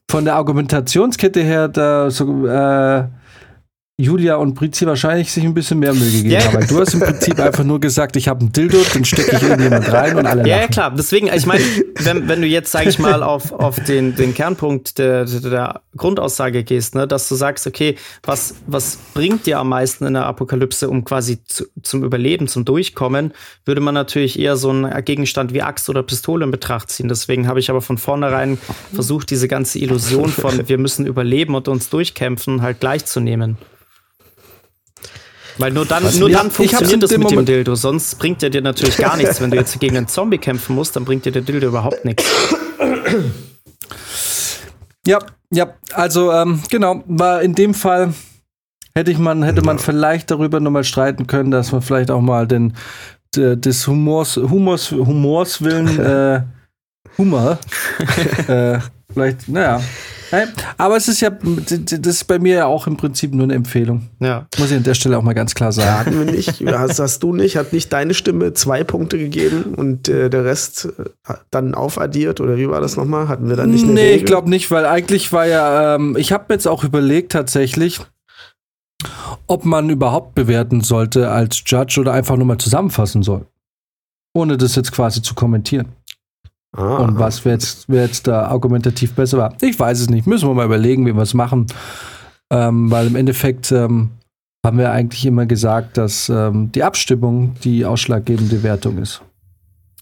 von der Argumentationskette her da so, äh, Julia und Brizi wahrscheinlich sich ein bisschen mehr Mühe gegeben yeah. haben. Du hast im Prinzip einfach nur gesagt, ich habe einen Dildo, den stecke ich irgendjemand rein und alle Ja, lachen. ja klar. Deswegen, ich meine, wenn, wenn du jetzt, sage ich mal, auf, auf den, den Kernpunkt der, der Grundaussage gehst, ne, dass du sagst, okay, was, was bringt dir am meisten in der Apokalypse, um quasi zu, zum Überleben, zum Durchkommen, würde man natürlich eher so einen Gegenstand wie Axt oder Pistole in Betracht ziehen. Deswegen habe ich aber von vornherein versucht, diese ganze Illusion von wir müssen überleben und uns durchkämpfen halt gleichzunehmen. Weil nur dann, nur dann funktioniert das mit Moment dem Dildo. Sonst bringt er dir natürlich gar nichts. Wenn du jetzt gegen einen Zombie kämpfen musst, dann bringt dir der Dildo überhaupt nichts. Ja, ja, also ähm, genau, war in dem Fall hätte ich man, hätte man vielleicht darüber nochmal streiten können, dass man vielleicht auch mal den des Humors, Humors, Humors willen äh, Humor äh, vielleicht, naja, aber es ist ja, das ist bei mir ja auch im Prinzip nur eine Empfehlung. Ja. Muss ich an der Stelle auch mal ganz klar sagen. Hatten wir nicht, hast, hast du nicht, hat nicht deine Stimme zwei Punkte gegeben und äh, der Rest äh, dann aufaddiert oder wie war das nochmal? Hatten wir da nicht eine Nee, Regel? ich glaube nicht, weil eigentlich war ja, ähm, ich habe jetzt auch überlegt tatsächlich, ob man überhaupt bewerten sollte als Judge oder einfach nur mal zusammenfassen soll. Ohne das jetzt quasi zu kommentieren. Ah. Und was wer jetzt, wer jetzt da argumentativ besser war, ich weiß es nicht. Müssen wir mal überlegen, wie wir es machen. Ähm, weil im Endeffekt ähm, haben wir eigentlich immer gesagt, dass ähm, die Abstimmung die ausschlaggebende Wertung ist.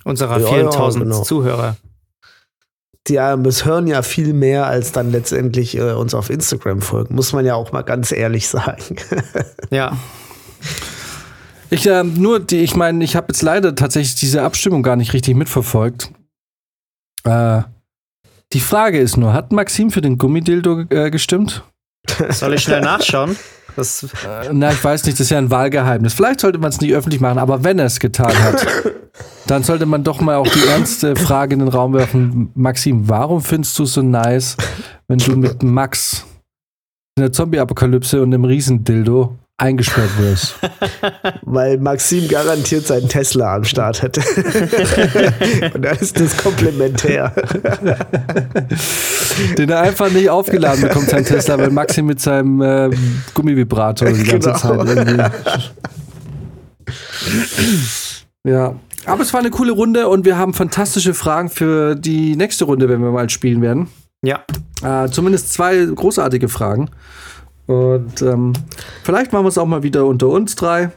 Unserer ja, vielen tausend genau. Zuhörer. Die ähm, es hören ja viel mehr, als dann letztendlich äh, uns auf Instagram folgen, muss man ja auch mal ganz ehrlich sagen. ja. Ich äh, nur die, ich meine, ich habe jetzt leider tatsächlich diese Abstimmung gar nicht richtig mitverfolgt. Äh, Die Frage ist nur, hat Maxim für den Gummidildo äh, gestimmt? Soll ich schnell nachschauen? Das äh, na, ich weiß nicht, das ist ja ein Wahlgeheimnis. Vielleicht sollte man es nicht öffentlich machen, aber wenn er es getan hat, dann sollte man doch mal auch die ernste Frage in den Raum werfen. Maxim, warum findest du es so nice, wenn du mit Max in der Zombie-Apokalypse und einem Riesendildo eingesperrt wirst. Weil Maxim garantiert seinen Tesla am Start hätte. Und da ist das komplementär. Den er einfach nicht aufgeladen bekommt, sein Tesla, weil Maxim mit seinem äh, Gummivibrator die ganze genau. Zeit irgendwie. ja. Aber es war eine coole Runde und wir haben fantastische Fragen für die nächste Runde, wenn wir mal spielen werden. Ja. Äh, zumindest zwei großartige Fragen. Und ähm, vielleicht machen wir es auch mal wieder unter uns drei.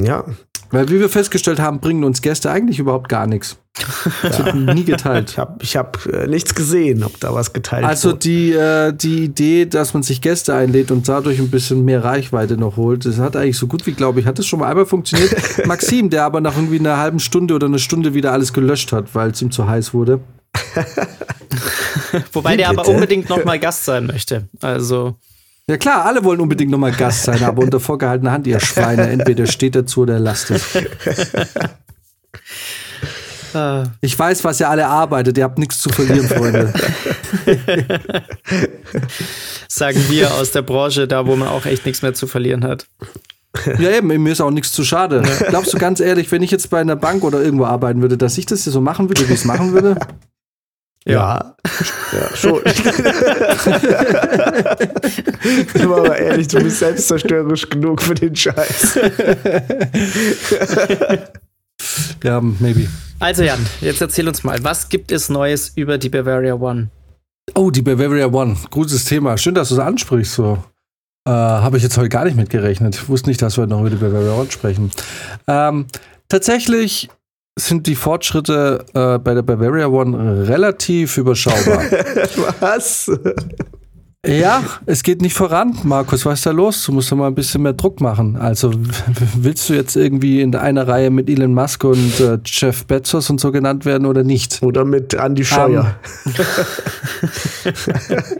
Ja. Weil, wie wir festgestellt haben, bringen uns Gäste eigentlich überhaupt gar nichts. Das ja. wird nie geteilt. Ich habe ich hab, äh, nichts gesehen, ob da was geteilt Also die, äh, die Idee, dass man sich Gäste einlädt und dadurch ein bisschen mehr Reichweite noch holt, das hat eigentlich so gut wie, glaube ich, hat das schon mal einmal funktioniert. Maxim, der aber nach irgendwie einer halben Stunde oder einer Stunde wieder alles gelöscht hat, weil es ihm zu heiß wurde. Wobei der aber unbedingt noch mal Gast sein möchte. Also ja klar, alle wollen unbedingt nochmal Gast sein, aber unter vorgehaltener Hand, ihr Schweine. Entweder steht dazu oder lasst es. Ah. Ich weiß, was ihr alle arbeitet. Ihr habt nichts zu verlieren, Freunde. Sagen wir aus der Branche, da wo man auch echt nichts mehr zu verlieren hat. Ja, eben, mir ist auch nichts zu schade. Glaubst du ganz ehrlich, wenn ich jetzt bei einer Bank oder irgendwo arbeiten würde, dass ich das hier so machen würde, wie ich es machen würde? Ja. Ja, schon. aber ehrlich, du bist selbstzerstörerisch genug für den Scheiß. ja, maybe. Also Jan, jetzt erzähl uns mal, was gibt es Neues über die Bavaria One? Oh, die Bavaria One. Gutes Thema. Schön, dass du es ansprichst. So. Äh, Habe ich jetzt heute gar nicht mitgerechnet. Ich wusste nicht, dass wir noch über die Bavaria One sprechen. Ähm, tatsächlich sind die Fortschritte äh, bei der Bavaria One relativ überschaubar. Was? Ja, es geht nicht voran, Markus. Was ist da los? Du musst doch mal ein bisschen mehr Druck machen. Also willst du jetzt irgendwie in einer Reihe mit Elon Musk und äh, Jeff Bezos und so genannt werden oder nicht? Oder mit Andy Scheuer. Um,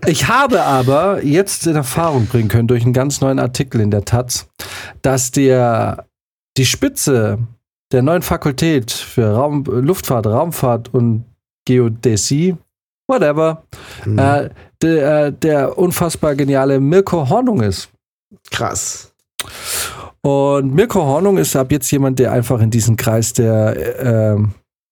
ich habe aber jetzt in Erfahrung bringen können durch einen ganz neuen Artikel in der Taz, dass der die Spitze der neuen Fakultät für Raum, Luftfahrt, Raumfahrt und Geodäsie, whatever, mhm. äh, der, äh, der unfassbar geniale Mirko Hornung ist. Krass. Und Mirko Hornung ist ab jetzt jemand, der einfach in diesen Kreis der, äh,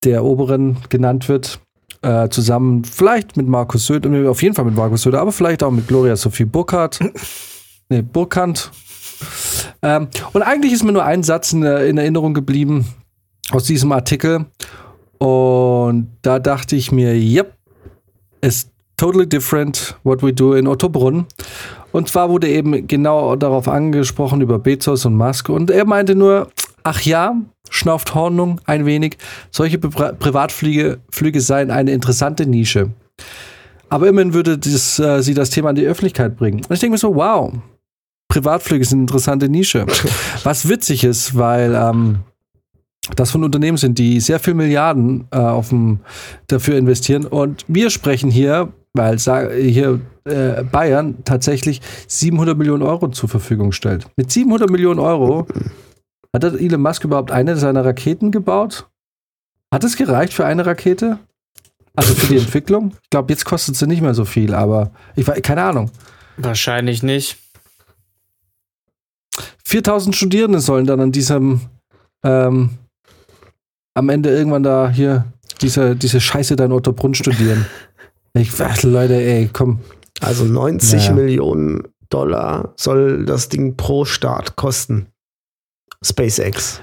der Oberen genannt wird. Äh, zusammen vielleicht mit Markus Söder, auf jeden Fall mit Markus Söder, aber vielleicht auch mit Gloria Sophie Burkhardt. nee, Burkhardt. Ähm, und eigentlich ist mir nur ein Satz in, in Erinnerung geblieben aus diesem Artikel. Und da dachte ich mir, yep, it's totally different what we do in Ottobrunn. Und zwar wurde eben genau darauf angesprochen über Bezos und Musk. Und er meinte nur, ach ja, schnauft Hornung ein wenig. Solche Pri Privatflüge Flüge seien eine interessante Nische. Aber immerhin würde das, äh, sie das Thema an die Öffentlichkeit bringen. Und ich denke mir so, wow, Privatflüge sind eine interessante Nische. Was witzig ist, weil ähm, das von Unternehmen sind, die sehr viel Milliarden äh, auf dem, dafür investieren. Und wir sprechen hier, weil hier äh, Bayern tatsächlich 700 Millionen Euro zur Verfügung stellt. Mit 700 Millionen Euro hat Elon Musk überhaupt eine seiner Raketen gebaut? Hat es gereicht für eine Rakete? Also für die Entwicklung? Ich glaube, jetzt kostet sie nicht mehr so viel, aber ich weiß, keine Ahnung. Wahrscheinlich nicht. 4000 Studierende sollen dann an diesem ähm, am Ende irgendwann da hier diese, diese Scheiße da in Ottobrunn studieren. Ich warte, Leute, ey, komm. Also 90 naja. Millionen Dollar soll das Ding pro Start kosten. SpaceX.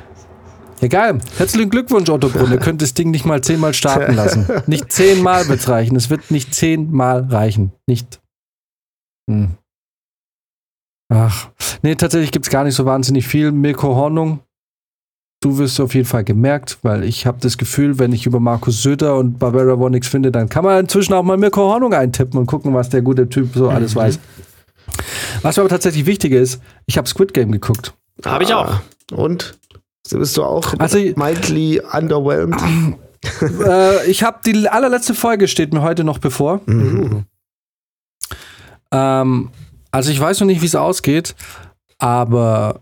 Egal. Herzlichen Glückwunsch, Otto Brunn. Ihr könnt das Ding nicht mal zehnmal starten lassen. Nicht zehnmal wird es reichen. Es wird nicht zehnmal reichen. Nicht. Hm. Ach. Nee, tatsächlich gibt es gar nicht so wahnsinnig viel. Mirko Hornung du wirst auf jeden Fall gemerkt, weil ich habe das Gefühl, wenn ich über Markus Söder und Barbara nichts finde, dann kann man inzwischen auch mal Mirko Hornung eintippen und gucken, was der gute Typ so alles mhm. weiß. Was mir aber tatsächlich wichtig ist, ich habe Squid Game geguckt. Habe ich auch. Und? So bist du auch also, mildly underwhelmed? äh, ich habe die allerletzte Folge steht mir heute noch bevor. Mhm. Ähm, also ich weiß noch nicht, wie es ausgeht, aber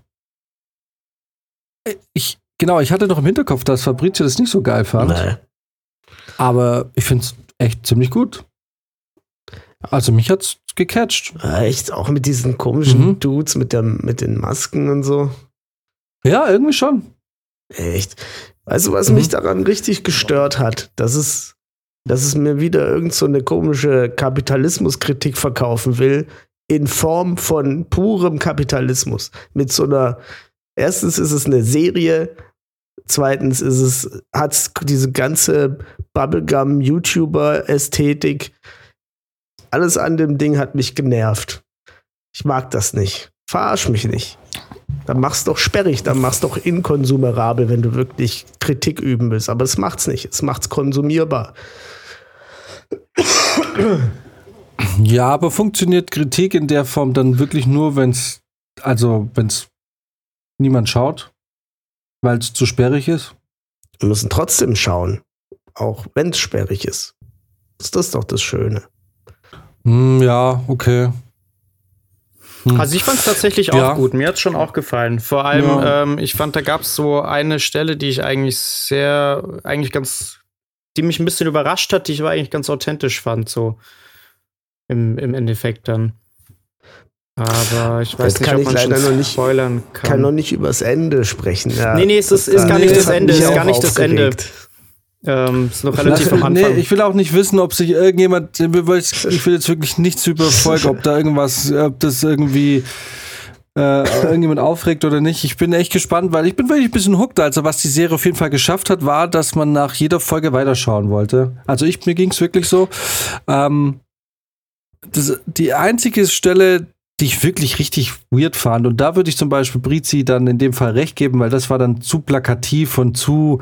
ich genau, ich hatte doch im Hinterkopf, dass Fabrizio das nicht so geil fand. Nee. Aber ich finde es echt ziemlich gut. Also mich hat's gecatcht. Echt? Auch mit diesen komischen mhm. Dudes mit, der, mit den Masken und so? Ja, irgendwie schon. Echt? Weißt du, was mhm. mich daran richtig gestört hat? Dass es, dass es mir wieder irgend so eine komische Kapitalismuskritik verkaufen will, in Form von purem Kapitalismus. Mit so einer, erstens ist es eine Serie, zweitens ist es, hat diese ganze Bubblegum-YouTuber-Ästhetik. Alles an dem Ding hat mich genervt. Ich mag das nicht. Verarsch mich nicht. Dann mach's doch sperrig, dann mach's doch inkonsumerabel, wenn du wirklich Kritik üben willst. Aber es macht's nicht. Es macht's konsumierbar. Ja, aber funktioniert Kritik in der Form dann wirklich nur, wenn's, also wenn's niemand schaut? Weil es zu sperrig ist? Wir müssen trotzdem schauen. Auch wenn es sperrig ist. Ist das doch das Schöne. Hm, ja, okay. Hm. Also ich fand es tatsächlich auch ja. gut. Mir hat es schon auch gefallen. Vor allem, ja. ähm, ich fand, da gab es so eine Stelle, die ich eigentlich sehr, eigentlich ganz, die mich ein bisschen überrascht hat, die ich aber eigentlich ganz authentisch fand, so im, im Endeffekt dann. Aber ich weiß das nicht, ob man schon noch nicht, spoilern kann. kann noch nicht übers Ende sprechen. Ja, nee, nee, es ist, ist gar nicht das Ende. Es ist gar nicht das Ende. Ähm, ist noch relativ am Anfang. Nee, ich will auch nicht wissen, ob sich irgendjemand, ich will jetzt wirklich nichts überfolgen, ob da irgendwas, ob das irgendwie äh, irgendjemand aufregt oder nicht. Ich bin echt gespannt, weil ich bin wirklich ein bisschen hooked. Also was die Serie auf jeden Fall geschafft hat, war, dass man nach jeder Folge weiterschauen wollte. Also ich, mir ging es wirklich so. Ähm, das, die einzige Stelle, die ich wirklich richtig weird fand. Und da würde ich zum Beispiel Brizi dann in dem Fall recht geben, weil das war dann zu plakativ und zu,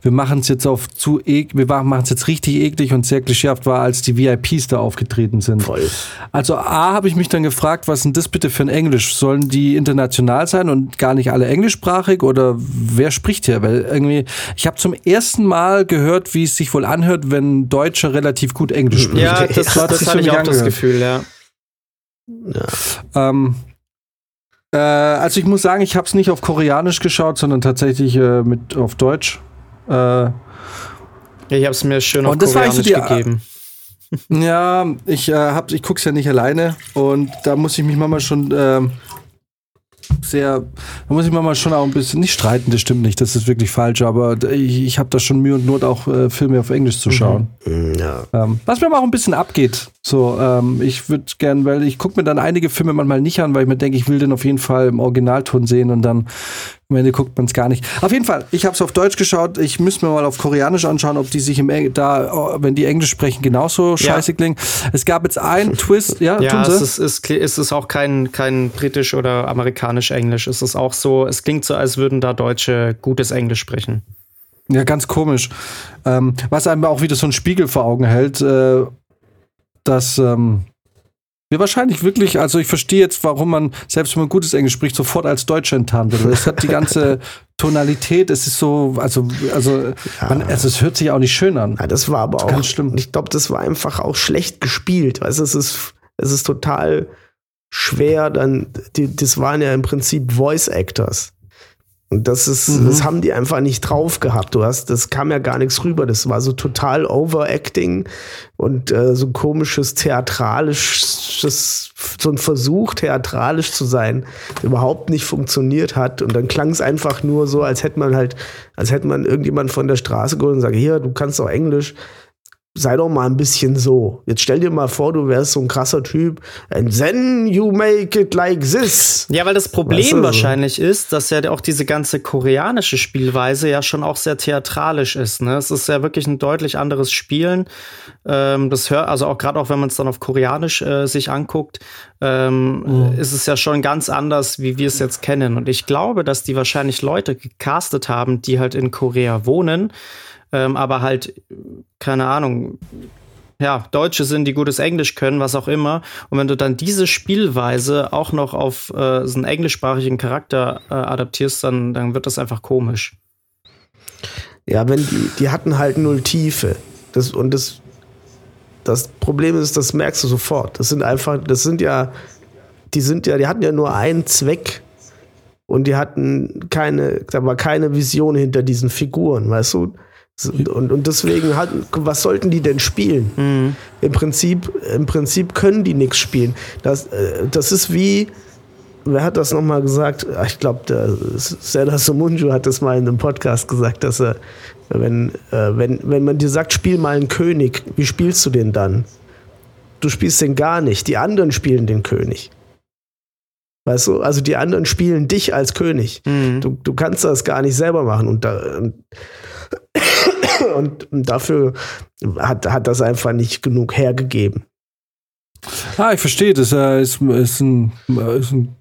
wir machen es jetzt auf zu, e wir machen es jetzt richtig eklig und sehr klischeehaft war, als die VIPs da aufgetreten sind. Voll. Also A, habe ich mich dann gefragt, was sind das bitte für ein Englisch? Sollen die international sein und gar nicht alle englischsprachig oder wer spricht hier? Weil irgendwie, ich habe zum ersten Mal gehört, wie es sich wohl anhört, wenn Deutsche relativ gut Englisch sprechen. Ja, das, das, das hatte ich auch angehört. das Gefühl, ja. Ja. Ähm, äh, also ich muss sagen, ich habe es nicht auf Koreanisch geschaut, sondern tatsächlich äh, mit auf Deutsch. Äh, ja, ich habe es mir schön auf Koreanisch so die, gegeben. Ja, ich äh, hab, ich guck's ja nicht alleine und da muss ich mich manchmal schon ähm, sehr, da muss ich mal schon auch ein bisschen, nicht streiten, das stimmt nicht, das ist wirklich falsch, aber ich, ich habe da schon Mühe und Not auch äh, Filme auf Englisch zu schauen. Mhm. Ja. Ähm, was mir aber auch ein bisschen abgeht. So, ähm, ich würde gern, weil ich gucke mir dann einige Filme manchmal nicht an, weil ich mir denke, ich will den auf jeden Fall im Originalton sehen und dann am Ende guckt man es gar nicht. Auf jeden Fall, ich habe es auf Deutsch geschaut. Ich müsste mir mal auf Koreanisch anschauen, ob die sich im Eng da, wenn die Englisch sprechen, genauso scheiße klingen. Es gab jetzt einen Twist, ja, ja es ist, ist, ist, ist auch kein, kein britisch oder amerikanisch Englisch. Es ist auch so, es klingt so, als würden da Deutsche gutes Englisch sprechen. Ja, ganz komisch. Ähm, was einem auch wieder so ein Spiegel vor Augen hält, äh, dass ähm, wir wahrscheinlich wirklich, also ich verstehe jetzt, warum man, selbst wenn man gutes Englisch spricht, sofort als Deutscher enttarnt wird. Es hat die ganze Tonalität, es ist so, also, also, ja. man, also es hört sich auch nicht schön an. Ja, das war aber auch, schlimm. ich glaube, das war einfach auch schlecht gespielt. Weißt du, es ist, es ist total schwer, dann, die, das waren ja im Prinzip Voice Actors. Und das ist, mhm. das haben die einfach nicht drauf gehabt. Du hast, das kam ja gar nichts rüber. Das war so total Overacting und äh, so ein komisches theatralisches, so ein Versuch, theatralisch zu sein, der überhaupt nicht funktioniert hat. Und dann klang es einfach nur so, als hätte man halt, als hätte man irgendjemand von der Straße geholt und sagt, hier, du kannst doch Englisch sei doch mal ein bisschen so. Jetzt stell dir mal vor, du wärst so ein krasser Typ. And then you make it like this. Ja, weil das Problem weißt du, wahrscheinlich ist, dass ja auch diese ganze koreanische Spielweise ja schon auch sehr theatralisch ist. Ne? Es ist ja wirklich ein deutlich anderes Spielen. Ähm, das hört, also auch gerade auch wenn man es dann auf Koreanisch äh, sich anguckt, ähm, mhm. ist es ja schon ganz anders, wie wir es jetzt kennen. Und ich glaube, dass die wahrscheinlich Leute gecastet haben, die halt in Korea wohnen ähm, aber halt, keine Ahnung, ja, Deutsche sind, die gutes Englisch können, was auch immer. Und wenn du dann diese Spielweise auch noch auf äh, so einen englischsprachigen Charakter äh, adaptierst, dann, dann wird das einfach komisch. Ja, wenn die, die hatten halt null Tiefe. Das, und das, das Problem ist, das merkst du sofort. Das sind einfach, das sind ja, die sind ja, die hatten ja nur einen Zweck und die hatten keine, da war keine Vision hinter diesen Figuren, weißt du? Und, und deswegen hatten, was sollten die denn spielen? Mhm. Im Prinzip, im Prinzip können die nichts spielen. Das, äh, das ist wie, wer hat das nochmal gesagt? Ich glaube, Serdar Somunju hat das mal in einem Podcast gesagt, dass er, wenn, äh, wenn, wenn man dir sagt, spiel mal einen König, wie spielst du den dann? Du spielst den gar nicht. Die anderen spielen den König. Weißt du, also die anderen spielen dich als König. Mhm. Du, du kannst das gar nicht selber machen. Und, da, und, und dafür hat, hat das einfach nicht genug hergegeben. Ah, ich verstehe. Das äh, ist, ist, ein, ist ein,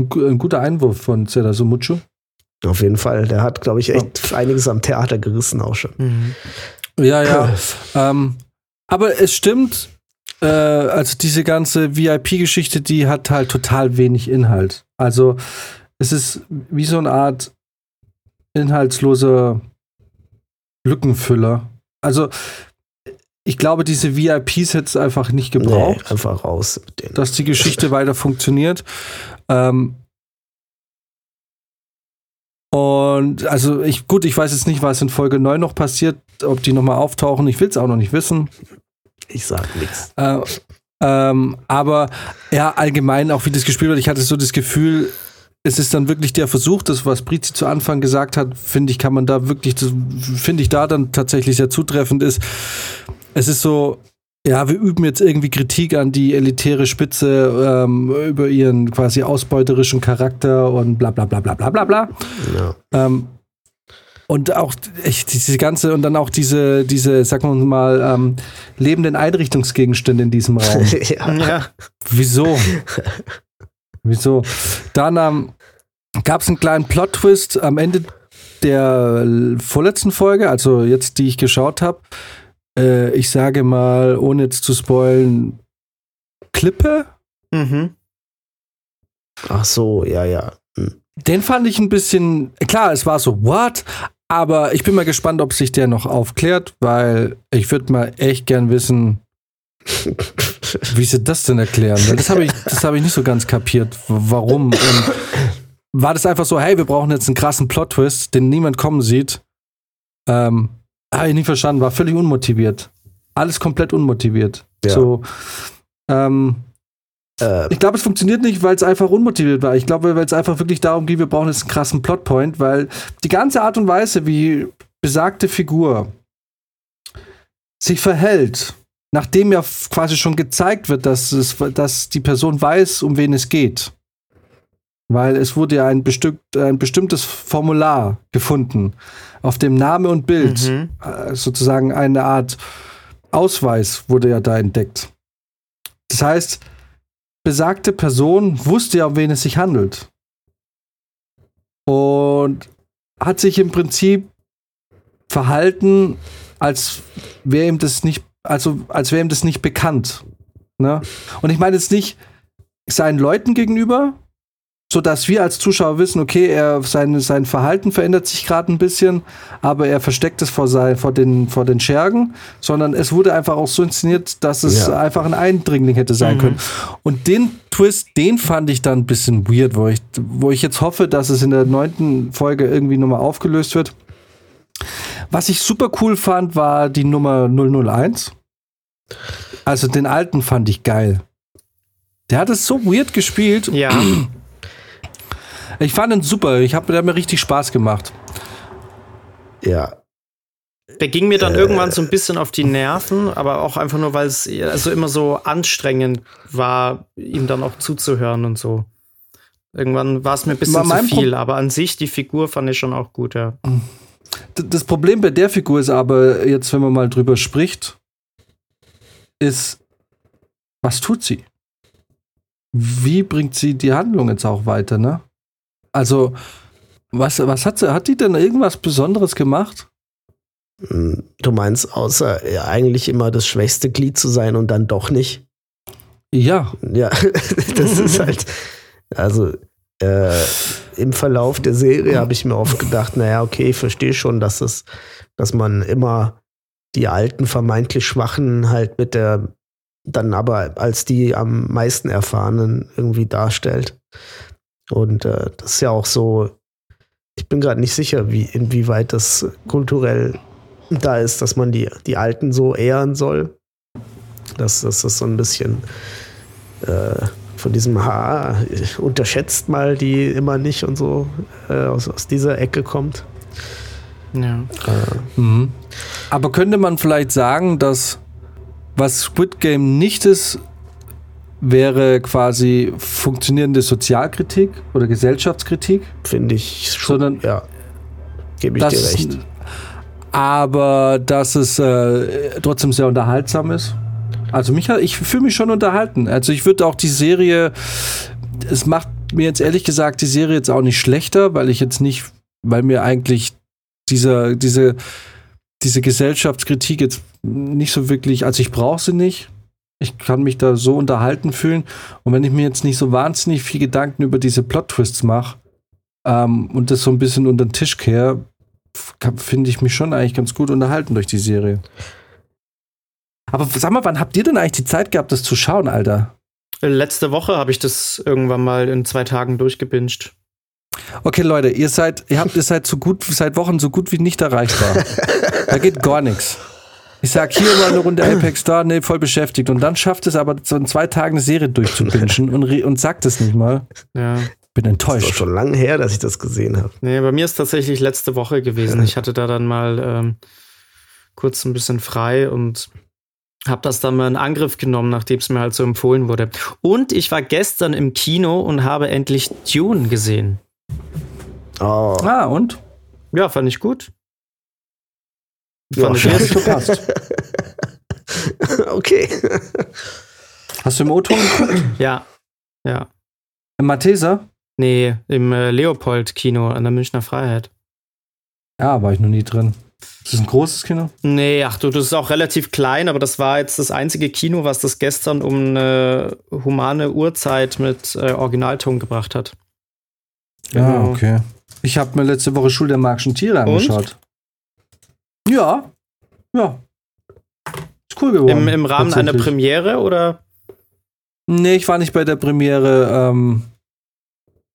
ein, guter Einwurf von Zeda Sumuchu. Auf jeden Fall. Der hat, glaube ich, echt ja. einiges am Theater gerissen auch schon. Mhm. Ja, ja. ähm, aber es stimmt, äh, also diese ganze VIP-Geschichte, die hat halt total wenig Inhalt. Also es ist wie so eine Art inhaltsloser Lückenfüller. Also ich glaube, diese VIPs hätte es einfach nicht gebraucht. Nee, einfach raus. Dass die Geschichte weiter funktioniert. Ähm, und also ich, gut, ich weiß jetzt nicht, was in Folge 9 noch passiert, ob die nochmal auftauchen. Ich will es auch noch nicht wissen. Ich sag nichts. Äh, ähm, aber ja, allgemein auch wie das gespielt wird, ich hatte so das Gefühl, es ist dann wirklich der Versuch, das, was Brizi zu Anfang gesagt hat, finde ich, kann man da wirklich, finde ich da dann tatsächlich sehr zutreffend ist. Es ist so, ja, wir üben jetzt irgendwie Kritik an die elitäre Spitze ähm, über ihren quasi ausbeuterischen Charakter und bla bla bla bla bla bla bla. Ja. Ähm, und auch echt, diese ganze, und dann auch diese, diese, sagen wir mal, ähm, lebenden Einrichtungsgegenstände in diesem Raum. ja. ja. Wieso? Wieso? Dann ähm, gab es einen kleinen Plot-Twist am Ende der vorletzten Folge, also jetzt, die ich geschaut habe. Äh, ich sage mal, ohne jetzt zu spoilen, Klippe. Mhm. Ach so, ja, ja. Hm. Den fand ich ein bisschen, klar, es war so, what? Aber ich bin mal gespannt, ob sich der noch aufklärt, weil ich würde mal echt gern wissen, wie sie das denn erklären. Weil das habe ich, hab ich nicht so ganz kapiert. Warum? Und war das einfach so, hey, wir brauchen jetzt einen krassen Plot-Twist, den niemand kommen sieht? Ähm, habe ich nicht verstanden, war völlig unmotiviert. Alles komplett unmotiviert. Ja. So, ähm, äh, ich glaube, es funktioniert nicht, weil es einfach unmotiviert war. Ich glaube, weil es einfach wirklich darum geht, wir brauchen jetzt einen krassen Plotpoint, weil die ganze Art und Weise, wie besagte Figur sich verhält, nachdem ja quasi schon gezeigt wird, dass, es, dass die Person weiß, um wen es geht. Weil es wurde ja ein, bestimmt, ein bestimmtes Formular gefunden, auf dem Name und Bild, mhm. Äh, sozusagen eine Art Ausweis wurde ja da entdeckt. Das heißt, besagte Person wusste ja, um wen es sich handelt. Und hat sich im Prinzip verhalten, als wäre ihm das nicht, also als wäre ihm das nicht bekannt. Ne? Und ich meine jetzt nicht seinen Leuten gegenüber, so dass wir als Zuschauer wissen, okay, er sein, sein Verhalten verändert sich gerade ein bisschen, aber er versteckt es vor, sein, vor, den, vor den Schergen, sondern es wurde einfach auch so inszeniert, dass es ja. einfach ein Eindringling hätte sein mhm. können. Und den Twist, den fand ich dann ein bisschen weird, wo ich, wo ich jetzt hoffe, dass es in der neunten Folge irgendwie nochmal aufgelöst wird. Was ich super cool fand, war die Nummer 001. Also den alten fand ich geil. Der hat es so weird gespielt. Ja. Ich fand ihn super. Ich habe mir richtig Spaß gemacht. Ja. Der ging mir dann äh, irgendwann so ein bisschen auf die Nerven, aber auch einfach nur, weil es also immer so anstrengend war, ihm dann auch zuzuhören und so. Irgendwann war es mir ein bisschen zu viel, aber an sich die Figur fand ich schon auch gut, ja. Das Problem bei der Figur ist aber, jetzt, wenn man mal drüber spricht, ist, was tut sie? Wie bringt sie die Handlung jetzt auch weiter, ne? Also, was, was hat sie, hat die denn irgendwas Besonderes gemacht? Hm, du meinst, außer eigentlich immer das schwächste Glied zu sein und dann doch nicht? Ja. Ja, das ist halt, also, äh, im Verlauf der Serie habe ich mir oft gedacht, naja, okay, ich verstehe schon, dass es, dass man immer die alten, vermeintlich Schwachen halt mit der, dann aber als die am meisten Erfahrenen irgendwie darstellt. Und äh, das ist ja auch so, ich bin gerade nicht sicher, wie, inwieweit das kulturell da ist, dass man die, die Alten so ehren soll. Dass, dass das so ein bisschen äh, von diesem Ha, unterschätzt mal die immer nicht und so äh, aus, aus dieser Ecke kommt. Ja. Äh. Mhm. Aber könnte man vielleicht sagen, dass was Squid Game nicht ist, wäre quasi funktionierende Sozialkritik oder Gesellschaftskritik? Finde ich schon. Sondern ja, gebe ich dir recht. Aber dass es äh, trotzdem sehr unterhaltsam ist. Also mich, ich fühle mich schon unterhalten. Also ich würde auch die Serie, es macht mir jetzt ehrlich gesagt die Serie jetzt auch nicht schlechter, weil ich jetzt nicht, weil mir eigentlich dieser, diese, diese Gesellschaftskritik jetzt nicht so wirklich, also ich brauche sie nicht. Ich kann mich da so unterhalten fühlen. Und wenn ich mir jetzt nicht so wahnsinnig viel Gedanken über diese Plot-Twists mache ähm, und das so ein bisschen unter den Tisch kehre, finde ich mich schon eigentlich ganz gut unterhalten durch die Serie. Aber sag mal, wann habt ihr denn eigentlich die Zeit gehabt, das zu schauen, Alter? Letzte Woche habe ich das irgendwann mal in zwei Tagen durchgebinged. Okay, Leute, ihr seid, ihr habt, ihr seid so gut, seit Wochen so gut wie nicht erreichbar. da geht gar nichts. Ich sag hier mal eine Runde Apex da, nee, voll beschäftigt. Und dann schafft es aber so in zwei Tagen eine Serie durchzubingen und, und sagt es nicht mal. Ja. Bin enttäuscht. Das ist schon lange her, dass ich das gesehen habe. Nee, bei mir ist tatsächlich letzte Woche gewesen. Ich hatte da dann mal ähm, kurz ein bisschen frei und habe das dann mal in Angriff genommen, nachdem es mir halt so empfohlen wurde. Und ich war gestern im Kino und habe endlich Dune gesehen. Oh. Ah, und? Ja, fand ich gut. Ja, ich jetzt gepasst. okay. Hast du im O-Ton geguckt? Ja. Ja. Im Matheser? Nee, im äh, Leopold-Kino an der Münchner Freiheit. Ja, war ich noch nie drin. Ist das ein großes Kino? Nee, ach du, das ist auch relativ klein, aber das war jetzt das einzige Kino, was das gestern um eine humane Uhrzeit mit äh, Originalton gebracht hat. Ja, ah, genau. okay. Ich habe mir letzte Woche Schul der magischen Tiere angeschaut. Ja. Ja. Ist cool geworden. Im, im Rahmen einer Premiere oder? Nee, ich war nicht bei der Premiere. Ähm,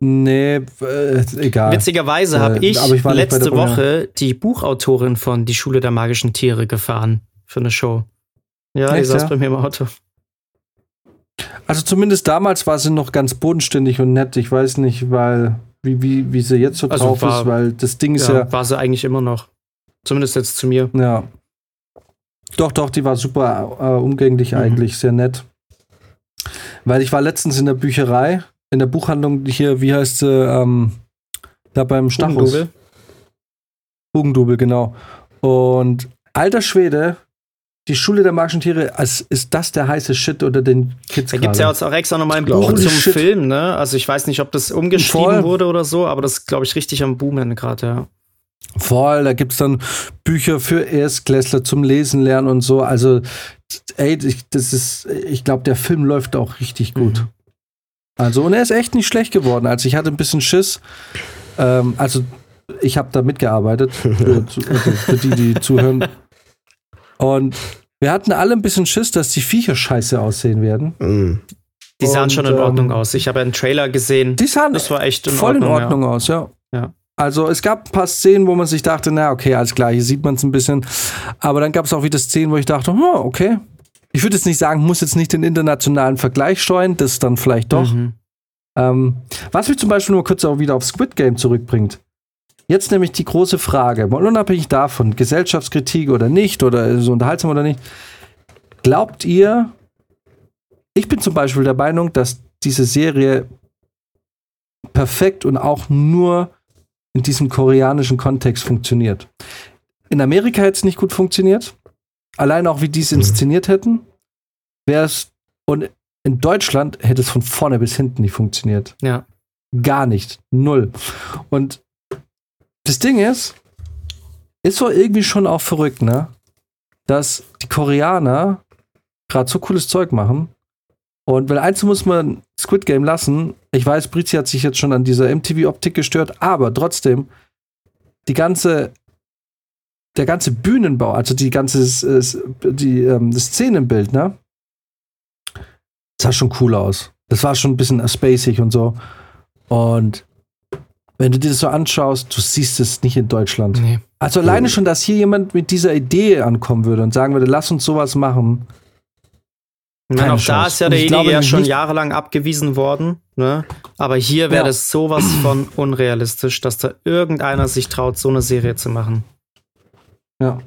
Nee, äh, egal. Witzigerweise habe äh, ich, ich letzte Woche die Buchautorin von Die Schule der magischen Tiere gefahren für eine Show. Ja, Echt, die saß ja? bei mir im Auto. Also zumindest damals war sie noch ganz bodenständig und nett. Ich weiß nicht, weil wie, wie, wie sie jetzt so also drauf war, ist, weil das Ding ist ja, ja. War sie eigentlich immer noch. Zumindest jetzt zu mir. Ja. Doch, doch, die war super äh, umgänglich mhm. eigentlich, sehr nett. Weil ich war letztens in der Bücherei in der Buchhandlung hier, wie heißt sie, ähm, da beim Stachus. Hugendubel. Genau. Und alter Schwede, die Schule der magischen Tiere, als ist das der heiße Shit oder den Kids Da gibt es ja jetzt auch extra nochmal ein Buch zum Shit. Film, ne? Also ich weiß nicht, ob das umgeschrieben Voll. wurde oder so, aber das ist, glaube ich, richtig am Boomen gerade, ja. Voll, da gibt es dann Bücher für Erstklässler zum Lesen lernen und so. Also, ey, das ist, ich glaube, der Film läuft auch richtig gut. Mhm. Also, und er ist echt nicht schlecht geworden. Also, ich hatte ein bisschen Schiss. Ähm, also, ich habe da mitgearbeitet, für, also für die, die zuhören. Und wir hatten alle ein bisschen Schiss, dass die Viecher scheiße aussehen werden. Mm. Die sahen und, schon in Ordnung ähm, aus. Ich habe einen Trailer gesehen. Die sahen das war echt in voll Ordnung, in Ordnung ja. aus, ja. ja. Also es gab ein paar Szenen, wo man sich dachte, na okay, alles klar, hier sieht man es ein bisschen. Aber dann gab es auch wieder Szenen, wo ich dachte, oh, okay, ich würde jetzt nicht sagen, muss jetzt nicht den internationalen Vergleich steuern, das dann vielleicht doch. Mhm. Ähm, was mich zum Beispiel nur kurz auch wieder auf Squid Game zurückbringt. Jetzt nämlich die große Frage, mal unabhängig davon, Gesellschaftskritik oder nicht, oder so unterhaltsam oder nicht. Glaubt ihr, ich bin zum Beispiel der Meinung, dass diese Serie perfekt und auch nur in diesem koreanischen Kontext funktioniert. In Amerika hätte es nicht gut funktioniert. Allein auch, wie die es mhm. inszeniert hätten, wäre es. Und in Deutschland hätte es von vorne bis hinten nicht funktioniert. Ja. Gar nicht. Null. Und das Ding ist, ist so irgendwie schon auch verrückt, ne? Dass die Koreaner gerade so cooles Zeug machen Und weil eins muss man Squid Game lassen. Ich weiß, Brizi hat sich jetzt schon an dieser MTV-Optik gestört, aber trotzdem, die ganze, der ganze Bühnenbau, also die ganze, die, ähm, das Szenenbild, ne? sah schon cool aus. Das war schon ein bisschen spacig und so. Und wenn du dir das so anschaust, du siehst es nicht in Deutschland. Nee. Also alleine schon, dass hier jemand mit dieser Idee ankommen würde und sagen würde, lass uns sowas machen. Meine, auch Chance. da ist ja der Idee ja schon jahrelang abgewiesen worden. Ne? Aber hier wäre ja. das sowas von unrealistisch, dass da irgendeiner sich traut, so eine Serie zu machen. Ja.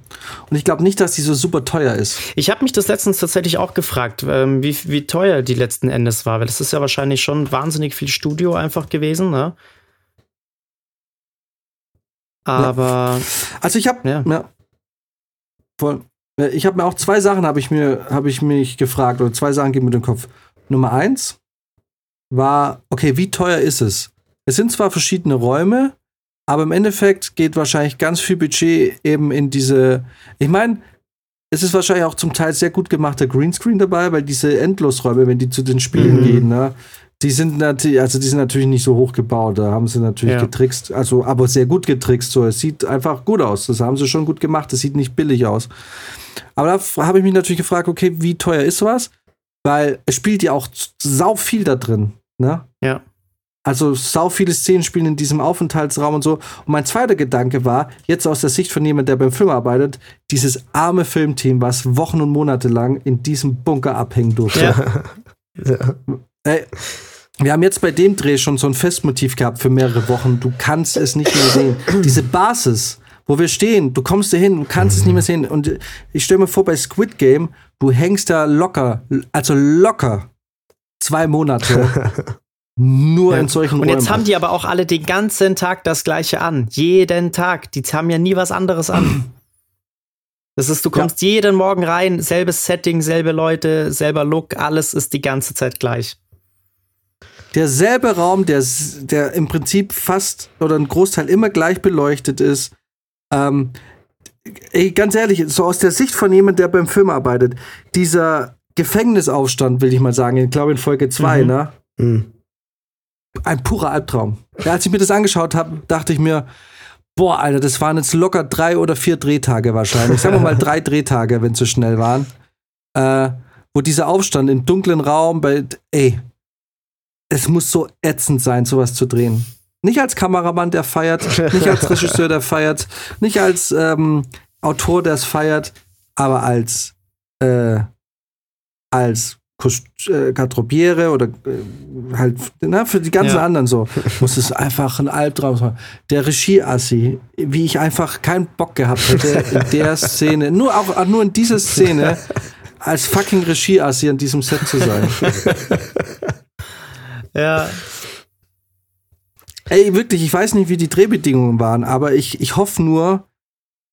Und ich glaube nicht, dass die so super teuer ist. Ich habe mich das letztens tatsächlich auch gefragt, ähm, wie, wie teuer die letzten Endes war, weil das ist ja wahrscheinlich schon wahnsinnig viel Studio einfach gewesen, ne? Aber. Ja. Also ich habe. Ja. ja. Voll. Ich habe mir auch zwei Sachen habe ich mir habe ich mich gefragt oder zwei Sachen geben mir den Kopf. Nummer eins war okay, wie teuer ist es? Es sind zwar verschiedene Räume, aber im Endeffekt geht wahrscheinlich ganz viel Budget eben in diese. Ich meine, es ist wahrscheinlich auch zum Teil sehr gut gemachter Greenscreen dabei, weil diese Endlosräume, wenn die zu den Spielen mhm. gehen, ne, die sind natürlich, also die sind natürlich nicht so hoch gebaut. Da haben sie natürlich ja. getrickst, also aber sehr gut getrickst. So, es sieht einfach gut aus. Das haben sie schon gut gemacht. Es sieht nicht billig aus. Aber da habe ich mich natürlich gefragt, okay, wie teuer ist was? Weil es spielt ja auch sau viel da drin. Ne? Ja. Also sau viele Szenen spielen in diesem Aufenthaltsraum und so. Und mein zweiter Gedanke war, jetzt aus der Sicht von jemand, der beim Film arbeitet, dieses arme Filmteam, was Wochen und Monate lang in diesem Bunker abhängen durfte. Ja. ja. Ey, wir haben jetzt bei dem Dreh schon so ein Festmotiv gehabt für mehrere Wochen. Du kannst es nicht mehr sehen. Diese Basis, wo wir stehen, du kommst da hin, du kannst es nicht mehr sehen. Und ich stelle mir vor, bei Squid Game, du hängst da locker, also locker zwei Monate Nur ja. in solchen Und jetzt haben die aber auch alle den ganzen Tag das gleiche an. Jeden Tag. Die haben ja nie was anderes an. Das ist, du kommst ja. jeden Morgen rein, selbes Setting, selbe Leute, selber Look, alles ist die ganze Zeit gleich. Derselbe Raum, der, der im Prinzip fast oder ein Großteil immer gleich beleuchtet ist. Ähm, ey, ganz ehrlich, so aus der Sicht von jemand, der beim Film arbeitet, dieser Gefängnisaufstand, will ich mal sagen, ich glaube in Folge 2, mhm. ne? Mhm ein purer Albtraum. Ja, als ich mir das angeschaut habe, dachte ich mir, boah, Alter, das waren jetzt locker drei oder vier Drehtage wahrscheinlich. Sagen wir mal drei Drehtage, wenn es so schnell waren. Äh, wo dieser Aufstand im dunklen Raum, bei, ey, es muss so ätzend sein, sowas zu drehen. Nicht als Kameramann, der feiert, nicht als Regisseur, der feiert, nicht als ähm, Autor, der es feiert, aber als, äh, als äh, Garderobiere oder äh, halt na, für die ganzen ja. anderen so, muss es einfach ein Albtraum sein. Der Regie-Assi, wie ich einfach keinen Bock gehabt hätte in der Szene, nur auch nur in dieser Szene als fucking Regie-Assi an diesem Set zu sein. Ja. Ey, wirklich, ich weiß nicht, wie die Drehbedingungen waren, aber ich, ich hoffe nur,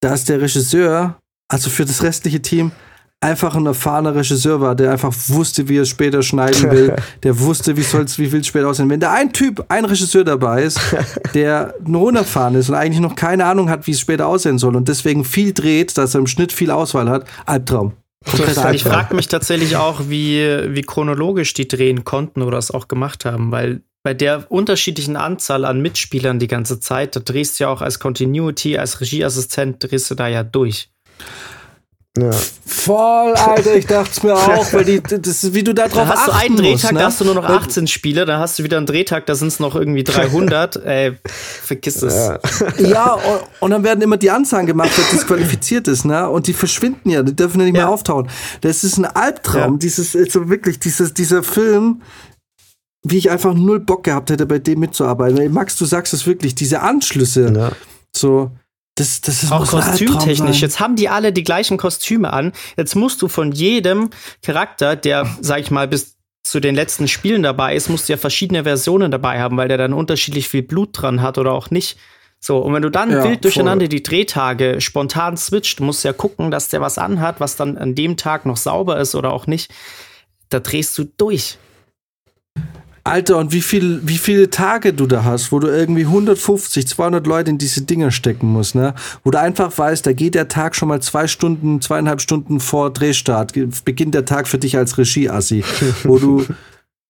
dass der Regisseur, also für das restliche Team, einfach ein erfahrener Regisseur war, der einfach wusste, wie er es später schneiden will, der wusste, wie soll's, wie will es später aussehen. Wenn da ein Typ, ein Regisseur dabei ist, der nur unerfahren ist und eigentlich noch keine Ahnung hat, wie es später aussehen soll und deswegen viel dreht, dass er im Schnitt viel Auswahl hat, Albtraum. Ich frage mich tatsächlich auch, wie, wie chronologisch die drehen konnten oder es auch gemacht haben, weil bei der unterschiedlichen Anzahl an Mitspielern die ganze Zeit, da drehst du ja auch als Continuity, als Regieassistent, drehst du da ja durch. Ja. Voll, Alter, ich dachte es mir auch, weil die, das ist, wie du da drauf da hast du einen Drehtag, musst, ne? da hast du nur noch 18 Spiele, dann hast du wieder einen Drehtag, da sind es noch irgendwie 300. Ey, vergiss es. Ja, ja und, und, dann werden immer die Anzahlen gemacht, wer disqualifiziert ist, ne? Und die verschwinden ja, die dürfen ja nicht ja. mehr auftauchen. Das ist ein Albtraum, ja. dieses, also wirklich, dieses, dieser Film, wie ich einfach null Bock gehabt hätte, bei dem mitzuarbeiten. Max, du sagst es wirklich, diese Anschlüsse, so das, das ist auch kostümtechnisch. Jetzt haben die alle die gleichen Kostüme an. Jetzt musst du von jedem Charakter, der, sag ich mal, bis zu den letzten Spielen dabei ist, musst du ja verschiedene Versionen dabei haben, weil der dann unterschiedlich viel Blut dran hat oder auch nicht. So, und wenn du dann ja, wild durcheinander voll. die Drehtage spontan switcht, musst du ja gucken, dass der was anhat, was dann an dem Tag noch sauber ist oder auch nicht. Da drehst du durch. Alter, und wie, viel, wie viele Tage du da hast, wo du irgendwie 150, 200 Leute in diese Dinger stecken musst, ne? Wo du einfach weißt, da geht der Tag schon mal zwei Stunden, zweieinhalb Stunden vor Drehstart, beginnt der Tag für dich als Regieassi, wo du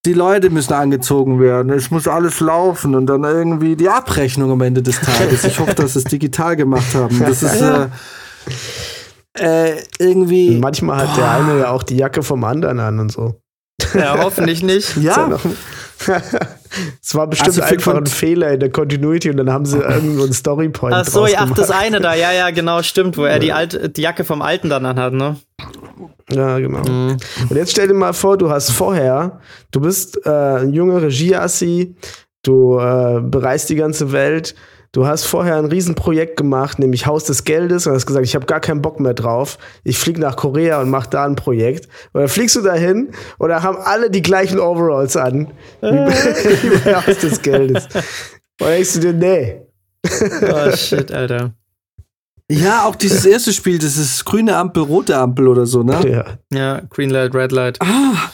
die Leute müssen angezogen werden, es muss alles laufen und dann irgendwie die Abrechnung am Ende des Tages. Ich hoffe, dass sie es digital gemacht haben. Das ist äh, äh, irgendwie. Manchmal hat boah. der eine ja auch die Jacke vom anderen an und so. Ja, hoffentlich nicht. ja. Es war bestimmt also einfach ein Fehler in der Continuity und dann haben sie irgendwo einen Storypoint. Ach so, ach, das eine da, ja, ja, genau, stimmt, wo er die, alte, die Jacke vom Alten dann anhat, ne? Ja, genau. Mhm. Und jetzt stell dir mal vor, du hast vorher, du bist äh, ein junger Regieassi, du äh, bereist die ganze Welt, du hast vorher ein Riesenprojekt gemacht, nämlich Haus des Geldes, und hast gesagt, ich habe gar keinen Bock mehr drauf. Ich fliege nach Korea und mache da ein Projekt. Oder fliegst du dahin oder haben alle die gleichen Overalls an, wie bei, wie bei Haus des Geldes. Und denkst du dir, nee. Oh shit, Alter. Ja, auch dieses erste Spiel, das ist grüne Ampel, rote Ampel oder so, ne? Ja. Ja, Green Light, Red Light. Ah.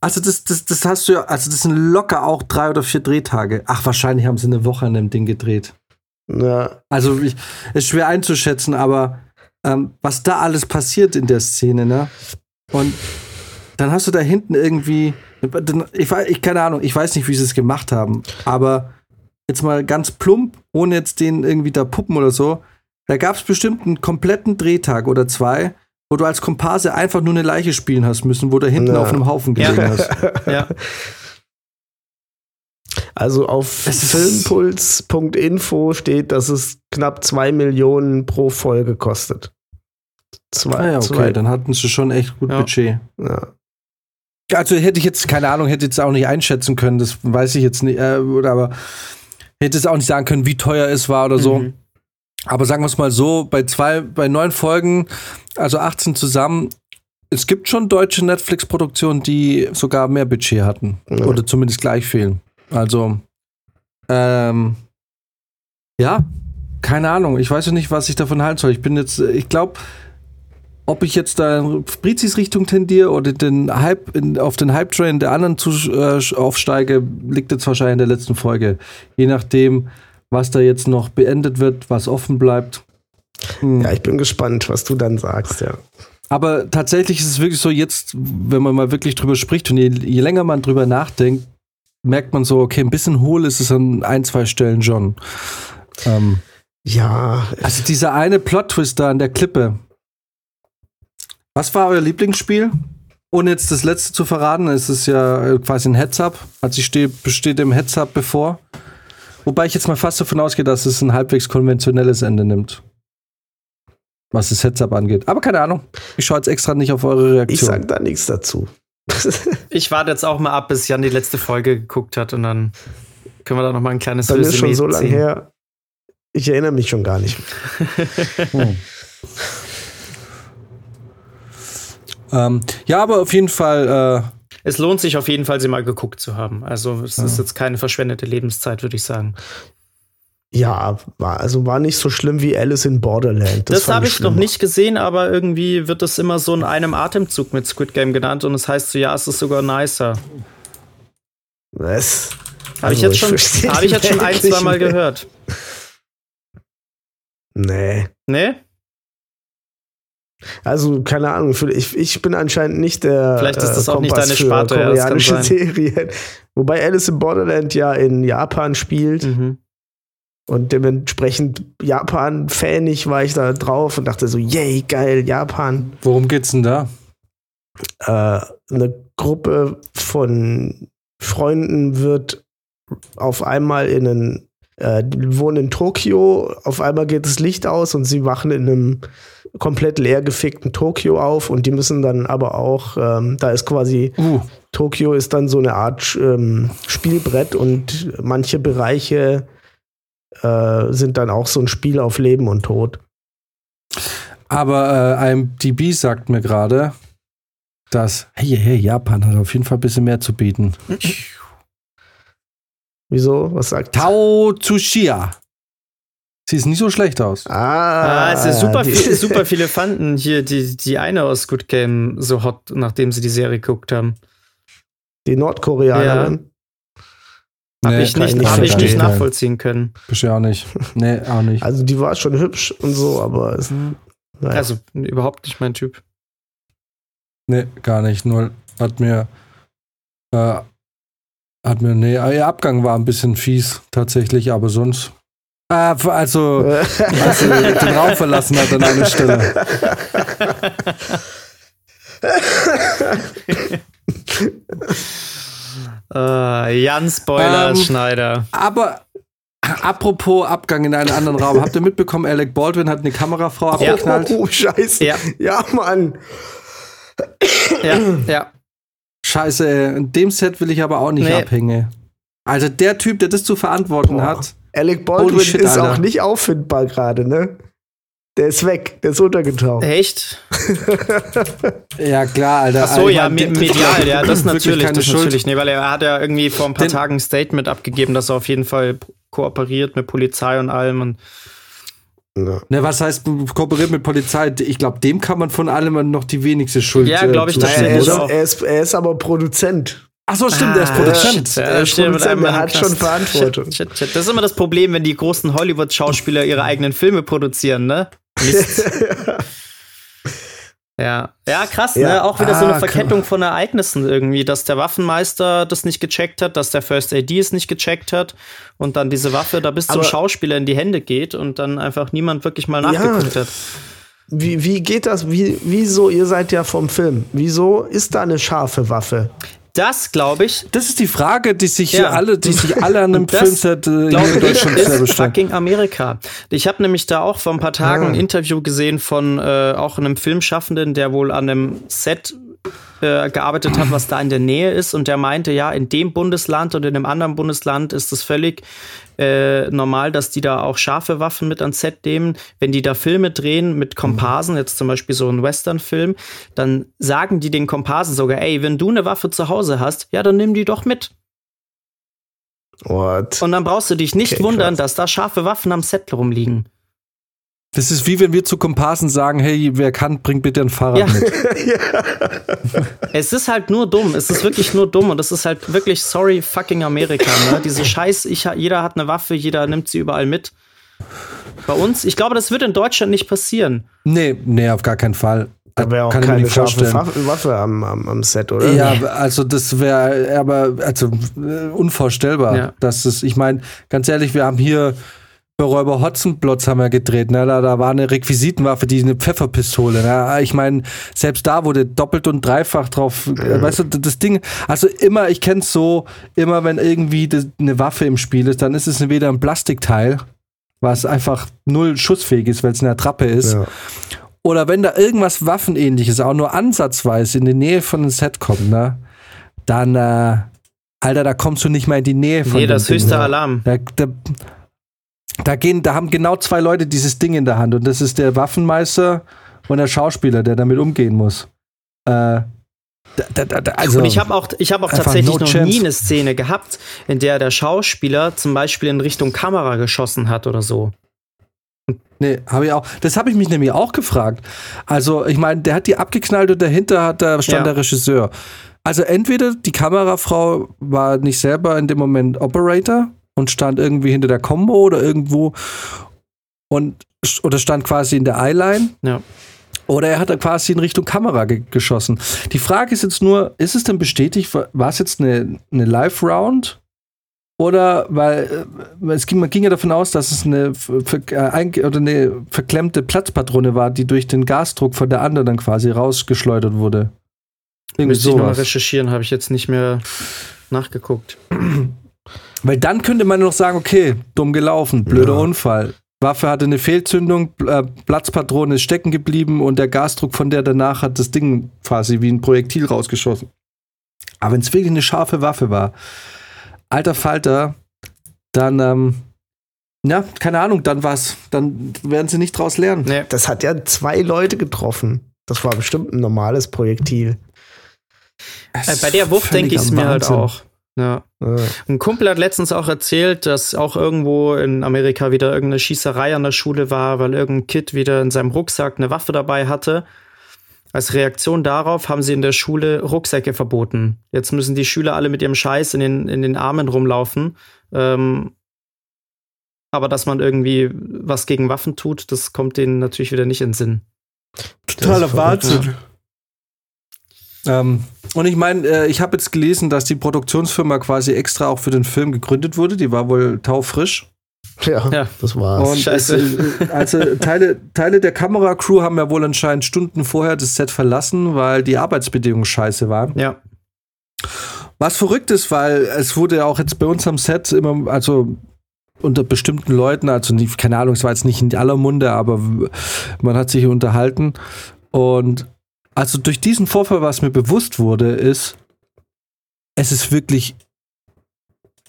Also das, das, das hast du ja, also das sind locker auch drei oder vier Drehtage. Ach, wahrscheinlich haben sie eine Woche an dem Ding gedreht. Ja. Also ich, ist schwer einzuschätzen, aber ähm, was da alles passiert in der Szene, ne? Und dann hast du da hinten irgendwie, ich, ich keine Ahnung, ich weiß nicht, wie sie es gemacht haben, aber jetzt mal ganz plump, ohne jetzt den irgendwie da Puppen oder so, da gab es bestimmt einen kompletten Drehtag oder zwei, wo du als Komparse einfach nur eine Leiche spielen hast müssen, wo du hinten ja. auf einem Haufen gelegen ja. hast. ja. Also auf filmpuls.info steht, dass es knapp zwei Millionen pro Folge kostet. Zwei, ah ja, okay, zwei. dann hatten sie schon echt gut ja. Budget. Ja. Also hätte ich jetzt, keine Ahnung, hätte jetzt auch nicht einschätzen können, das weiß ich jetzt nicht, äh, aber hätte es auch nicht sagen können, wie teuer es war oder so. Mhm. Aber sagen wir es mal so, bei zwei, bei neun Folgen, also 18 zusammen, es gibt schon deutsche Netflix-Produktionen, die sogar mehr Budget hatten. Ja. Oder zumindest gleich fehlen. Also, ähm, ja, keine Ahnung. Ich weiß ja nicht, was ich davon halten soll. Ich bin jetzt, ich glaube, ob ich jetzt da in Brizis Richtung tendiere oder den Hype, in, auf den Hype-Train der anderen zu, äh, aufsteige, liegt jetzt wahrscheinlich in der letzten Folge. Je nachdem, was da jetzt noch beendet wird, was offen bleibt. Hm. Ja, ich bin gespannt, was du dann sagst, ja. Aber tatsächlich ist es wirklich so, jetzt, wenn man mal wirklich drüber spricht und je, je länger man drüber nachdenkt, merkt man so, okay, ein bisschen hohl ist es an ein, zwei Stellen schon. Ähm, ja. Also dieser eine Plot-Twist da an der Klippe. Was war euer Lieblingsspiel? Ohne jetzt das letzte zu verraten, ist es ja quasi ein Heads-Up. Also ich stehe, besteht im Heads-Up bevor. Wobei ich jetzt mal fast davon ausgehe, dass es ein halbwegs konventionelles Ende nimmt. Was das Heads-Up angeht. Aber keine Ahnung. Ich schaue jetzt extra nicht auf eure Reaktion. Ich sage da nichts dazu. ich warte jetzt auch mal ab, bis Jan die letzte Folge geguckt hat und dann können wir da noch mal ein kleines Dann ist schon so lange her. Ich erinnere mich schon gar nicht. hm. ähm, ja, aber auf jeden Fall äh, es lohnt sich auf jeden Fall, sie mal geguckt zu haben. Also es ja. ist jetzt keine verschwendete Lebenszeit, würde ich sagen. Ja, war, also war nicht so schlimm wie Alice in Borderland. Das, das habe ich noch nicht gesehen, aber irgendwie wird das immer so in einem Atemzug mit Squid Game genannt und es das heißt so, ja, es ist sogar nicer. Was? Habe also, ich jetzt schon, hab ich jetzt schon ein, zwei Mal gehört. Nee. Nee? Also, keine Ahnung, ich, ich bin anscheinend nicht der Vielleicht ist das äh, auch nicht deine Sparte, koreanische ja, Serien. Wobei Alice in Borderland ja in Japan spielt. Mhm. Und dementsprechend Japan-fanig war ich da drauf und dachte so, yay, geil, Japan. Worum geht's denn da? Äh, eine Gruppe von Freunden wird auf einmal in einen, äh, die wohnen in Tokio, auf einmal geht das Licht aus und sie wachen in einem komplett leergefickten Tokio auf und die müssen dann aber auch, ähm, da ist quasi, uh. Tokio ist dann so eine Art ähm, Spielbrett und manche Bereiche äh, sind dann auch so ein Spiel auf Leben und Tod. Aber äh, IMDb sagt mir gerade, dass, hey, hey, Japan hat auf jeden Fall ein bisschen mehr zu bieten. Wieso? Was sagt Tao Tsushia. Sieht nicht so schlecht aus. Ah, ah es ist super, viel, super viele fanden hier die, die eine aus Good Game so hot, nachdem sie die Serie geguckt haben. Die Nordkoreanerin. Habe nee, ich nicht, hab ich nicht nachvollziehen können. Bist ja auch nicht. Nee, auch nicht. Also die war schon hübsch und so, aber es, mhm. naja. Also überhaupt nicht mein Typ. Nee, gar nicht. Nur hat mir äh, hat mir, nee, ihr Abgang war ein bisschen fies tatsächlich, aber sonst. Äh, also, als sie den Raum verlassen hat an einer Stelle. uh, Jan Spoiler ähm, Schneider. Aber apropos Abgang in einen anderen Raum. Habt ihr mitbekommen, Alec Baldwin hat eine Kamerafrau abgeknallt? Oh, oh scheiße. Ja, ja Mann. Ja, ja. Scheiße, in dem Set will ich aber auch nicht nee. abhängen. Also der Typ, der das zu verantworten Boah. hat. Alec Baldwin shit, ist Alter. auch nicht auffindbar gerade, ne? Der ist weg, der ist untergetaucht. Echt? ja, klar, Alter. Ach so, ja, medial, ja, das natürlich, das Schuld. natürlich. Nee, weil er hat ja irgendwie vor ein paar Den Tagen ein Statement abgegeben, dass er auf jeden Fall kooperiert mit Polizei und allem und ja. Ne, was heißt kooperiert mit Polizei? Ich glaube, dem kann man von allem noch die wenigste Schuld Ja, glaube ich, äh, das stimmt. Er ist, er, ist, er ist aber Produzent. Ach so, stimmt, ah, er ist Produzent. Er ist Produzent, er hat schon Verantwortung. Shit, shit, shit. Das ist immer das Problem, wenn die großen Hollywood-Schauspieler ihre eigenen Filme produzieren, ne? Ja, ja, krass, ja. ne? Auch wieder ah, so eine ah, Verkettung von Ereignissen irgendwie, dass der Waffenmeister das nicht gecheckt hat, dass der First AD es nicht gecheckt hat und dann diese Waffe da bis zum Schauspieler in die Hände geht und dann einfach niemand wirklich mal nachgeguckt ja. hat. Wie, wie geht das? Wie, wieso, ihr seid ja vom Film, wieso ist da eine scharfe Waffe? Das glaube ich. Das ist die Frage, die sich ja. alle, die sich alle an einem Filmset äh, hier in Deutschland ist sehr fucking Amerika. Ich habe nämlich da auch vor ein paar Tagen ja. ein Interview gesehen von äh, auch einem Filmschaffenden, der wohl an einem Set äh, gearbeitet hat, was da in der Nähe ist. Und der meinte, ja, in dem Bundesland und in einem anderen Bundesland ist es völlig äh, normal, dass die da auch scharfe Waffen mit ans Set nehmen. Wenn die da Filme drehen mit Komparsen, jetzt zum Beispiel so ein Western-Film, dann sagen die den Komparsen sogar, ey, wenn du eine Waffe zu Hause hast, ja, dann nimm die doch mit. What? Und dann brauchst du dich nicht okay, wundern, krass. dass da scharfe Waffen am Set rumliegen. Das ist wie wenn wir zu Komparsen sagen, hey, wer kann, bringt bitte ein Fahrrad ja. mit. es ist halt nur dumm. Es ist wirklich nur dumm. Und es ist halt wirklich sorry fucking Amerika. Ne? Diese Scheiß, ich, jeder hat eine Waffe, jeder nimmt sie überall mit. Bei uns, ich glaube, das wird in Deutschland nicht passieren. Nee, nee, auf gar keinen Fall. Da wäre auch Kann keine scharfe Waffe am, am, am, Set, oder? Ja, also das wäre aber also äh, unvorstellbar. Ja. Dass es, ich meine, ganz ehrlich, wir haben hier bei Räuber Hotzenplotz haben wir gedreht, ne? Da, da war eine Requisitenwaffe, die eine Pfefferpistole. Ne? Ich meine, selbst da wurde doppelt und dreifach drauf. Äh, weißt du, das Ding, also immer, ich kenn's so, immer wenn irgendwie das, eine Waffe im Spiel ist, dann ist es entweder ein Plastikteil, was einfach null schussfähig ist, weil es eine Attrappe ist. Ja. Oder wenn da irgendwas Waffenähnliches, auch nur ansatzweise in die Nähe von einem Set kommt, ne? Dann, äh, Alter, da kommst du nicht mal in die Nähe von. Nee, das höchste Alarm. Da, da, da gehen, da haben genau zwei Leute dieses Ding in der Hand und das ist der Waffenmeister und der Schauspieler, der damit umgehen muss. Äh, da, da, da, also und ich habe auch, ich hab auch tatsächlich no noch chance. nie eine Szene gehabt, in der der Schauspieler zum Beispiel in Richtung Kamera geschossen hat oder so. Nee, habe ich auch. Das habe ich mich nämlich auch gefragt. Also, ich meine, der hat die abgeknallt und dahinter hat, da stand ja. der Regisseur. Also entweder die Kamerafrau war nicht selber in dem Moment Operator und stand irgendwie hinter der Combo oder irgendwo und oder stand quasi in der Eyeline. Ja. Oder er hat da quasi in Richtung Kamera ge geschossen. Die Frage ist jetzt nur, ist es denn bestätigt, war es jetzt eine, eine Live-Round? Oder weil äh, es ging, man ging ja davon aus, dass es eine, äh, oder eine verklemmte Platzpatrone war, die durch den Gasdruck von der anderen dann quasi rausgeschleudert wurde. Irgendwie Müsste sowas. ich nochmal recherchieren, habe ich jetzt nicht mehr nachgeguckt. Weil dann könnte man noch sagen, okay, dumm gelaufen, blöder ja. Unfall. Waffe hatte eine Fehlzündung, äh, Platzpatrone ist stecken geblieben und der Gasdruck von der danach hat das Ding quasi wie ein Projektil rausgeschossen. Aber wenn es wirklich eine scharfe Waffe war, alter Falter, dann, ähm, ja, keine Ahnung, dann was, dann werden sie nicht draus lernen. Nee. Das hat ja zwei Leute getroffen. Das war bestimmt ein normales Projektil. Äh, bei der Wucht denke ich es mir halt auch. Ja. ja. Ein Kumpel hat letztens auch erzählt, dass auch irgendwo in Amerika wieder irgendeine Schießerei an der Schule war, weil irgendein Kid wieder in seinem Rucksack eine Waffe dabei hatte. Als Reaktion darauf haben sie in der Schule Rucksäcke verboten. Jetzt müssen die Schüler alle mit ihrem Scheiß in den, in den Armen rumlaufen. Ähm, aber dass man irgendwie was gegen Waffen tut, das kommt denen natürlich wieder nicht in den Sinn. Totaler Wahnsinn. Ja. Ähm, und ich meine, äh, ich habe jetzt gelesen, dass die Produktionsfirma quasi extra auch für den Film gegründet wurde. Die war wohl taufrisch. Ja, ja, das war's. Und Scheiße. Es, also Teile, Teile der Kameracrew haben ja wohl anscheinend Stunden vorher das Set verlassen, weil die Arbeitsbedingungen scheiße waren. Ja. Was verrückt ist, weil es wurde ja auch jetzt bei uns am Set immer, also unter bestimmten Leuten, also nicht, keine Ahnung, es war jetzt nicht in aller Munde, aber man hat sich unterhalten. Und also durch diesen Vorfall, was mir bewusst wurde, ist, es ist wirklich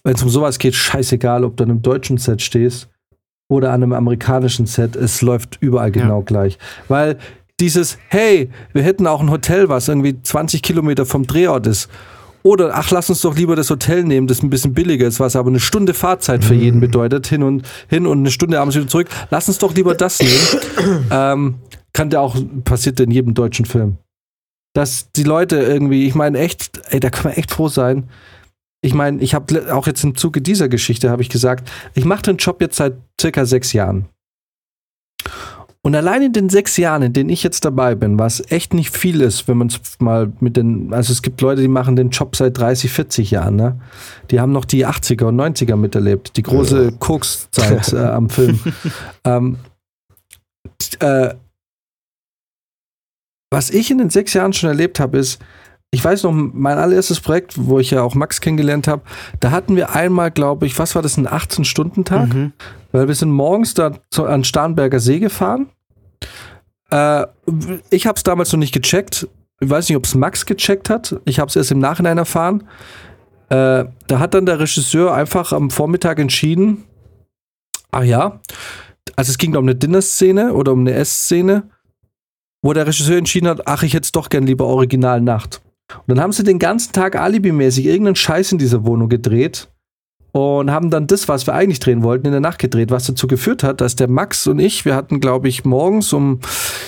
wenn es um sowas geht, scheißegal, ob du an einem deutschen Set stehst oder an einem amerikanischen Set, es läuft überall genau ja. gleich. Weil dieses, hey, wir hätten auch ein Hotel, was irgendwie 20 Kilometer vom Drehort ist. Oder, ach, lass uns doch lieber das Hotel nehmen, das ein bisschen billiger ist, was aber eine Stunde Fahrzeit für jeden mhm. bedeutet, hin und hin und eine Stunde abends wieder zurück. Lass uns doch lieber das nehmen. ähm, kann ja auch, passiert in jedem deutschen Film. Dass die Leute irgendwie, ich meine echt, ey, da kann man echt froh sein, ich meine, ich habe auch jetzt im Zuge dieser Geschichte habe ich gesagt, ich mache den Job jetzt seit circa sechs Jahren. Und allein in den sechs Jahren, in denen ich jetzt dabei bin, was echt nicht viel ist, wenn man es mal mit den, also es gibt Leute, die machen den Job seit 30, 40 Jahren, ne? Die haben noch die 80er und 90er miterlebt, die große ja. Koks-Zeit äh, am Film. ähm, äh, was ich in den sechs Jahren schon erlebt habe, ist, ich weiß noch, mein allererstes Projekt, wo ich ja auch Max kennengelernt habe, da hatten wir einmal, glaube ich, was war das, ein 18-Stunden-Tag? Mhm. Weil wir sind morgens da an Starnberger See gefahren. Äh, ich habe es damals noch nicht gecheckt. Ich weiß nicht, ob es Max gecheckt hat. Ich habe es erst im Nachhinein erfahren. Äh, da hat dann der Regisseur einfach am Vormittag entschieden, ach ja, also es ging um eine Dinner-Szene oder um eine Essszene, wo der Regisseur entschieden hat, ach, ich hätte es doch gern lieber Original Nacht. Und dann haben sie den ganzen Tag alibimäßig irgendeinen Scheiß in dieser Wohnung gedreht und haben dann das, was wir eigentlich drehen wollten, in der Nacht gedreht, was dazu geführt hat, dass der Max und ich, wir hatten, glaube ich, morgens um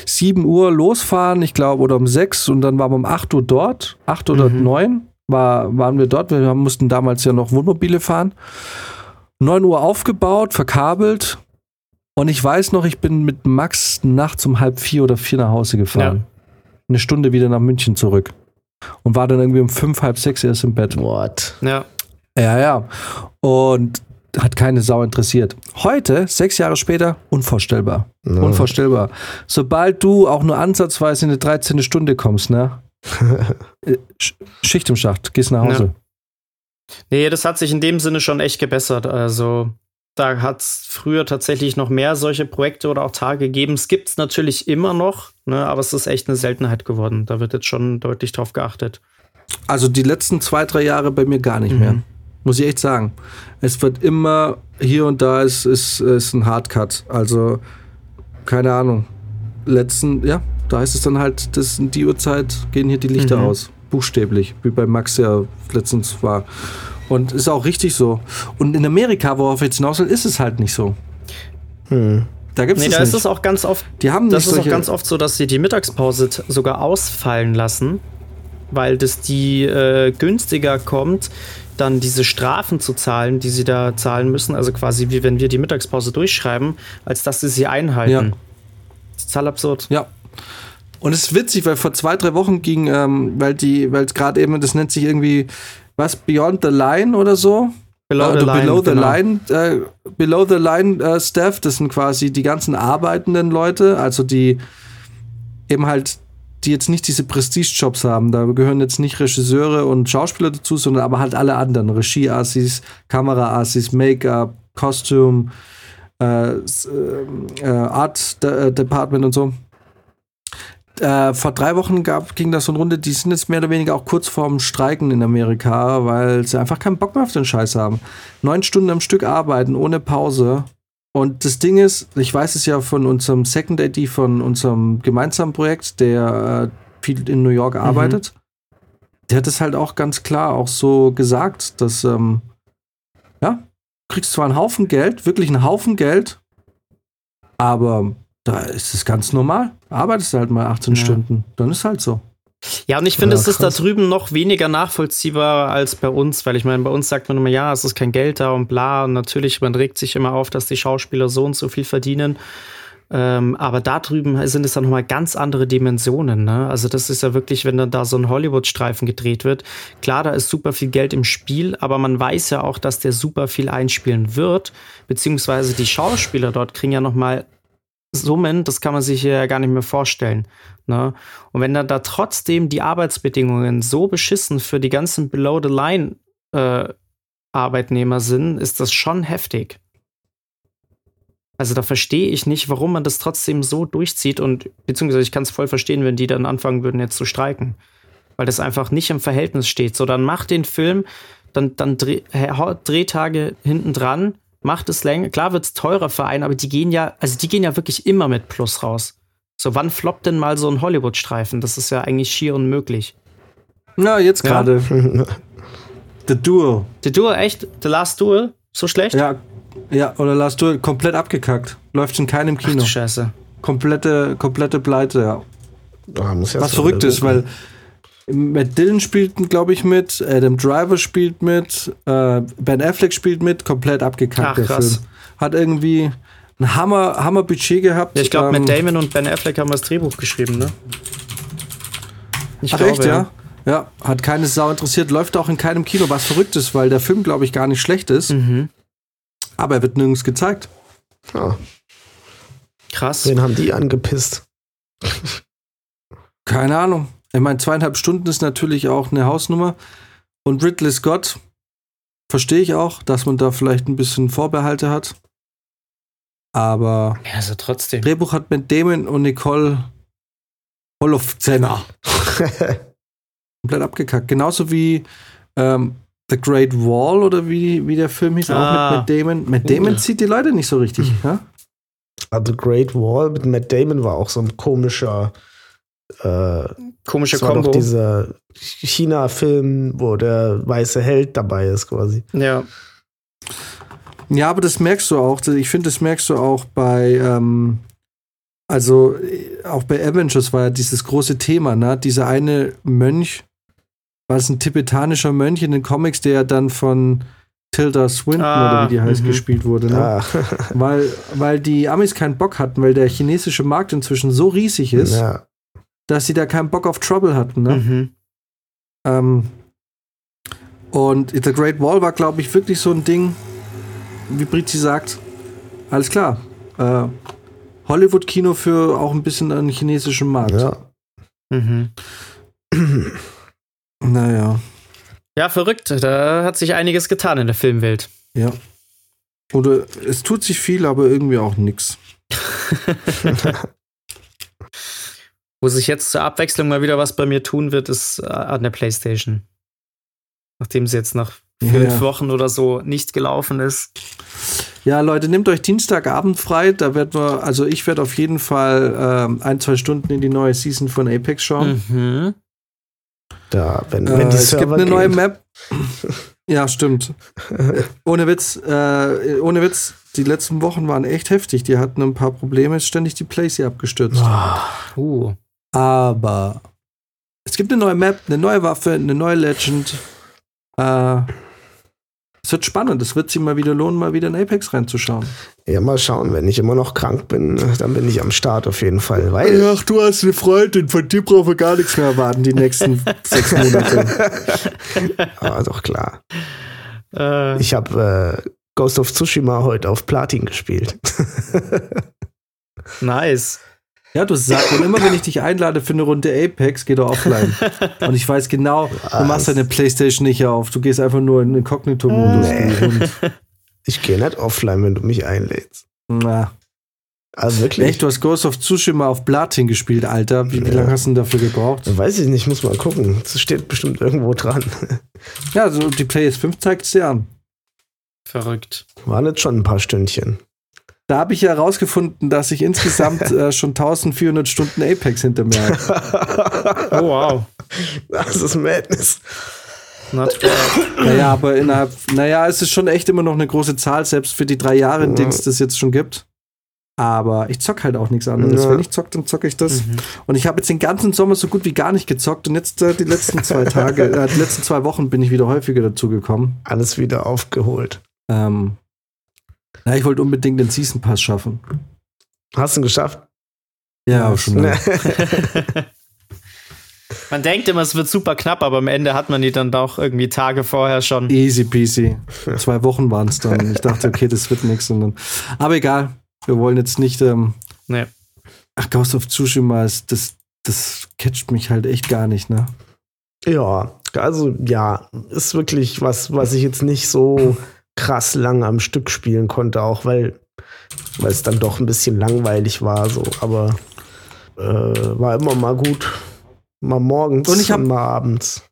7 Uhr losfahren, ich glaube, oder um 6 und dann waren wir um 8 Uhr dort, 8 oder mhm. 9 war, waren wir dort, wir mussten damals ja noch Wohnmobile fahren. 9 Uhr aufgebaut, verkabelt und ich weiß noch, ich bin mit Max nachts um halb vier oder vier nach Hause gefahren. Ja. Eine Stunde wieder nach München zurück und war dann irgendwie um fünf, halb sechs erst im Bett. What? Ja. Ja, ja. Und hat keine Sau interessiert. Heute, sechs Jahre später, unvorstellbar. No. Unvorstellbar. Sobald du auch nur ansatzweise in eine 13. Stunde kommst, ne? Äh, Schicht im Schacht, gehst nach Hause. Ja. Nee, das hat sich in dem Sinne schon echt gebessert. Also, da hat es früher tatsächlich noch mehr solche Projekte oder auch Tage gegeben. Es gibt es natürlich immer noch, ne, aber es ist echt eine Seltenheit geworden. Da wird jetzt schon deutlich drauf geachtet. Also die letzten zwei, drei Jahre bei mir gar nicht mhm. mehr. Muss ich echt sagen. Es wird immer hier und da ist, ist, ist ein Hardcut. Also, keine Ahnung. Letzten, ja, da heißt es dann halt, dass in die Uhrzeit gehen hier die Lichter mhm. aus. Buchstäblich, wie bei Max ja letztens war. Und ist auch richtig so. Und in Amerika, worauf jetzt hinaus will, ist es halt nicht so. Hm. Da gibt's nee, da ist es auch ganz oft. Die haben das ist auch ganz oft so, dass sie die Mittagspause sogar ausfallen lassen, weil das die äh, günstiger kommt, dann diese Strafen zu zahlen, die sie da zahlen müssen. Also quasi wie wenn wir die Mittagspause durchschreiben, als dass sie sie einhalten. Ja. Das ist total absurd. Ja. Und es ist witzig, weil vor zwei, drei Wochen ging, ähm, weil die, weil es gerade eben, das nennt sich irgendwie was, Beyond the Line oder so? Below the, line, below the genau. line, äh, below the line äh, Staff, das sind quasi die ganzen arbeitenden Leute, also die eben halt, die jetzt nicht diese Prestige-Jobs haben. Da gehören jetzt nicht Regisseure und Schauspieler dazu, sondern aber halt alle anderen. Regie-Assis, Kamera-Assis, Make-up, Costume, äh, äh, äh Art De Department und so äh, vor drei Wochen gab, ging das so eine Runde, die sind jetzt mehr oder weniger auch kurz vorm Streiken in Amerika, weil sie einfach keinen Bock mehr auf den Scheiß haben. Neun Stunden am Stück arbeiten, ohne Pause. Und das Ding ist, ich weiß es ja von unserem Second AD, von unserem gemeinsamen Projekt, der äh, viel in New York mhm. arbeitet. Mhm. Der hat es halt auch ganz klar auch so gesagt, dass, ähm, ja, du kriegst zwar einen Haufen Geld, wirklich einen Haufen Geld, aber Da ist es ganz normal. Arbeitest du halt mal 18 ja. Stunden. Dann ist halt so. Ja, und ich finde, ja, es ist da drüben noch weniger nachvollziehbar als bei uns, weil ich meine, bei uns sagt man immer, ja, es ist kein Geld da und bla. Und natürlich, man regt sich immer auf, dass die Schauspieler so und so viel verdienen. Ähm, aber da drüben sind es dann nochmal ganz andere Dimensionen. Ne? Also das ist ja wirklich, wenn dann da so ein Hollywood-Streifen gedreht wird. Klar, da ist super viel Geld im Spiel, aber man weiß ja auch, dass der super viel einspielen wird. Beziehungsweise die Schauspieler dort kriegen ja nochmal Summen, das kann man sich ja gar nicht mehr vorstellen. Ne? Und wenn dann da trotzdem die Arbeitsbedingungen so beschissen für die ganzen Below-the-Line äh, sind, ist das schon heftig. Also da verstehe ich nicht, warum man das trotzdem so durchzieht und beziehungsweise ich kann es voll verstehen, wenn die dann anfangen würden jetzt zu streiken, weil das einfach nicht im Verhältnis steht. So, dann macht den Film, dann, dann Dreh, Drehtage hinten dran, macht es länger. Klar wird es teurer für einen, aber die gehen ja, also die gehen ja wirklich immer mit Plus raus. So, wann floppt denn mal so ein Hollywood-Streifen? Das ist ja eigentlich schier unmöglich. Na, jetzt gerade. Ja. The Duel. The Duel, echt? The Last Duel? So schlecht? Ja, ja, oder Last Duel komplett abgekackt. Läuft in keinem Kino. Ach, Scheiße. Komplette, komplette Pleite, ja. Oh, muss Was verrückt ist, weil Matt Dillon spielt, glaube ich, mit, Adam Driver spielt mit, äh, Ben Affleck spielt mit, komplett abgekackt, Ach, der krass. Film. Hat irgendwie ein Hammer, Hammer Budget gehabt. Ja, ich glaube, ähm, Matt Damon und Ben Affleck haben das Drehbuch geschrieben, ne? Ich Ach, glaube, echt, ja? ja? Ja, hat keine Sau interessiert, läuft auch in keinem Kino, was verrückt ist, weil der Film, glaube ich, gar nicht schlecht ist. Mhm. Aber er wird nirgends gezeigt. Ja. Krass. Wen haben die angepisst? Keine Ahnung. Ich meine, zweieinhalb Stunden ist natürlich auch eine Hausnummer. Und Ridley Scott verstehe ich auch, dass man da vielleicht ein bisschen Vorbehalte hat. Aber ja, also trotzdem. Drehbuch hat mit Damon und Nicole Holofcener komplett abgekackt. Genauso wie ähm, The Great Wall oder wie, wie der Film hieß, ah. auch mit Matt Damon. Matt Damon zieht die Leute nicht so richtig. Mhm. Ja? Ah, The Great Wall mit Matt Damon war auch so ein komischer äh, komischer Kombo. Doch dieser China-Film, wo der weiße Held dabei ist, quasi. Ja. Ja, aber das merkst du auch. Ich finde, das merkst du auch bei, ähm, also auch bei Avengers war ja dieses große Thema, ne? Dieser eine Mönch, war es ein tibetanischer Mönch in den Comics, der dann von Tilda Swinton ah, oder wie die heißt, -hmm. gespielt wurde. Ne? Ah. weil, weil die Amis keinen Bock hatten, weil der chinesische Markt inzwischen so riesig ist, ja. Dass sie da keinen Bock auf Trouble hatten. Ne? Mhm. Ähm, und The Great Wall war, glaube ich, wirklich so ein Ding, wie Brizi sagt, alles klar. Äh, Hollywood-Kino für auch ein bisschen einen chinesischen Markt. Ja. Mhm. Naja. Ja, verrückt. Da hat sich einiges getan in der Filmwelt. Ja. Oder es tut sich viel, aber irgendwie auch nichts. Wo sich jetzt zur Abwechslung mal wieder was bei mir tun wird, ist äh, an der Playstation. Nachdem sie jetzt nach fünf ja. Wochen oder so nicht gelaufen ist. Ja, Leute, nehmt euch Dienstagabend frei. Da werden wir, also ich werde auf jeden Fall ähm, ein, zwei Stunden in die neue Season von Apex schauen. Mhm. Da, wenn, äh, wenn die es gibt eine gehen. neue Map. ja, stimmt. ohne Witz, äh, ohne Witz, die letzten Wochen waren echt heftig. Die hatten ein paar Probleme, ist ständig die Playsee abgestürzt. Oh. Uh. Aber es gibt eine neue Map, eine neue Waffe, eine neue Legend. Äh, es wird spannend. Es wird sich mal wieder lohnen, mal wieder in Apex reinzuschauen. Ja, mal schauen. Wenn ich immer noch krank bin, dann bin ich am Start auf jeden Fall. Weil Ach, du hast eine Freundin. Von dir brauchen wir gar nichts mehr erwarten, die nächsten sechs Monate. Aber doch klar. Äh. Ich habe äh, Ghost of Tsushima heute auf Platin gespielt. nice. Ja, du sagst, und immer wenn ich dich einlade für eine Runde Apex, geh doch offline. und ich weiß genau, du machst deine Playstation nicht auf. Du gehst einfach nur in den Inkognito-Modus. Nee. Ich gehe nicht offline, wenn du mich einlädst. Na. Also wirklich? Echt, du hast Ghost of Tsushima auf Platin gespielt, Alter. Wie, ja. wie lange hast du denn dafür gebraucht? Weiß ich nicht, muss mal gucken. Das steht bestimmt irgendwo dran. Ja, also die PS5 zeigt es dir an. Verrückt. Waren jetzt schon ein paar Stündchen. Da habe ich ja herausgefunden, dass ich insgesamt äh, schon 1400 Stunden Apex hinter mir habe. oh, wow. Das ist Madness. Not bad. Naja, aber innerhalb, naja, es ist schon echt immer noch eine große Zahl, selbst für die drei Jahre, in denen es das jetzt schon gibt. Aber ich zock halt auch nichts anderes. Ja. Wenn ich zock, dann zocke ich das. Mhm. Und ich habe jetzt den ganzen Sommer so gut wie gar nicht gezockt. Und jetzt äh, die letzten zwei Tage, äh, die letzten zwei Wochen bin ich wieder häufiger dazu gekommen. Alles wieder aufgeholt. Ähm, ja, ich wollte unbedingt den Season Pass schaffen. Hast du ihn geschafft? Ja, auch schon. Mal. Man denkt immer, es wird super knapp, aber am Ende hat man die dann doch irgendwie Tage vorher schon. Easy peasy. Zwei Wochen waren es dann. Ich dachte, okay, das wird nichts. Aber egal. Wir wollen jetzt nicht. Ähm, nee. Ach, Ghost of Tsushima, ist, das, das catcht mich halt echt gar nicht, ne? Ja, also ja, ist wirklich was, was ich jetzt nicht so krass lang am Stück spielen konnte, auch weil, weil es dann doch ein bisschen langweilig war, so, aber äh, war immer mal gut. Mal morgens und, ich hab, und mal abends.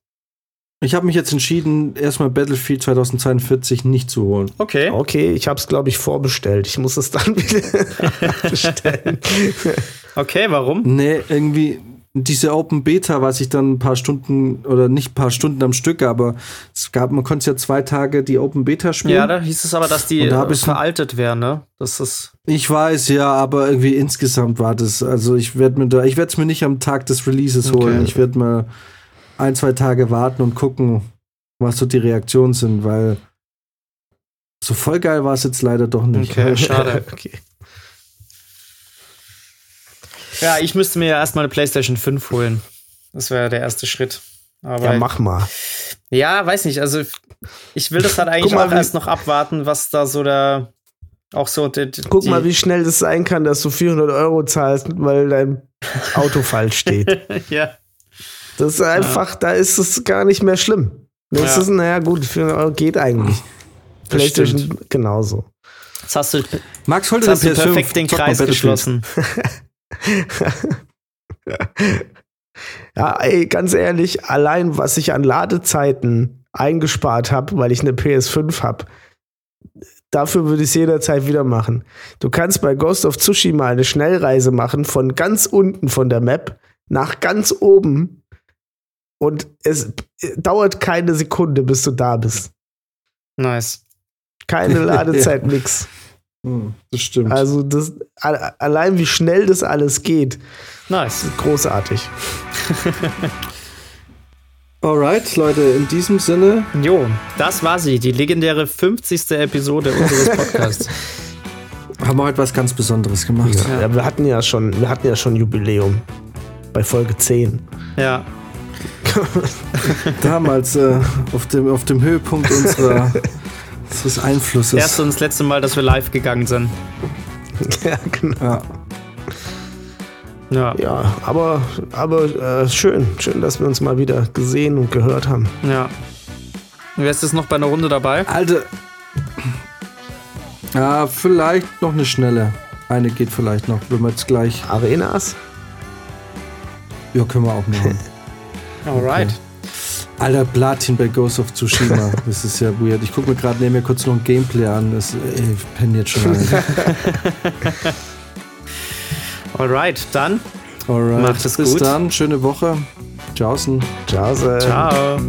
Ich habe mich jetzt entschieden, erstmal Battlefield 2042 nicht zu holen. Okay. Okay, ich habe es, glaube ich, vorbestellt. Ich muss es dann wieder bestellen. okay, warum? Nee, irgendwie diese Open Beta, was ich dann ein paar Stunden oder nicht ein paar Stunden am Stück, aber es gab, man konnte ja zwei Tage die Open Beta spielen. Ja, da hieß es aber, dass die da veraltet wären, ne? Das ist. Ich weiß, ja, aber irgendwie insgesamt war das, also ich werde mir da, ich werde es mir nicht am Tag des Releases okay. holen. Ich werde mal ein, zwei Tage warten und gucken, was so die Reaktionen sind, weil so voll geil war es jetzt leider doch nicht. Okay, schade. okay. Ja, ich müsste mir ja erstmal eine PlayStation 5 holen. Das wäre der erste Schritt. Aber ja, mach mal. Ja, weiß nicht. Also, ich will das halt eigentlich mal, auch erst noch abwarten, was da so der. Auch so. Die, die, Guck mal, wie schnell das sein kann, dass du 400 Euro zahlst, weil dein Auto falsch steht. ja. Das ist einfach, ja. da ist es gar nicht mehr schlimm. Das ja. ist, naja, gut, 400 Euro geht eigentlich. PlayStation genauso. Jetzt hast du, Max heute hast du perfekt den Kreis geschlossen. ja, ey, ganz ehrlich, allein was ich an Ladezeiten eingespart habe, weil ich eine PS5 habe, dafür würde ich es jederzeit wieder machen. Du kannst bei Ghost of Tsushima eine Schnellreise machen von ganz unten von der Map nach ganz oben und es dauert keine Sekunde, bis du da bist. Nice. Keine Ladezeit, nix. Hm, das stimmt. Also das, allein wie schnell das alles geht. Nice. Großartig. Alright, Leute, in diesem Sinne. Jo, das war sie, die legendäre 50. Episode unseres Podcasts. Haben wir heute was ganz Besonderes gemacht. Ja. ja, wir hatten ja schon, wir hatten ja schon Jubiläum. Bei Folge 10. Ja. Damals äh, auf, dem, auf dem Höhepunkt unserer Das ist Einflusses. Erste und das letzte Mal, dass wir live gegangen sind. ja, genau. Ja. Ja. ja, aber, aber äh, schön. Schön, dass wir uns mal wieder gesehen und gehört haben. Ja. Wer ist jetzt noch bei einer Runde dabei? Alter. Ja, vielleicht noch eine schnelle. Eine geht vielleicht noch, wenn wir jetzt gleich. Arenas? Ja, können wir auch machen. Alright. Okay. Alter, Platin bei Ghost of Tsushima. Das ist ja weird. Ich gucke mir gerade neben mir kurz noch ein Gameplay an. Das, ey, ich penne jetzt schon rein. Alright, dann. Alright. Macht es gut. Bis dann. Schöne Woche. Tschaußen. Ciao. Ciao.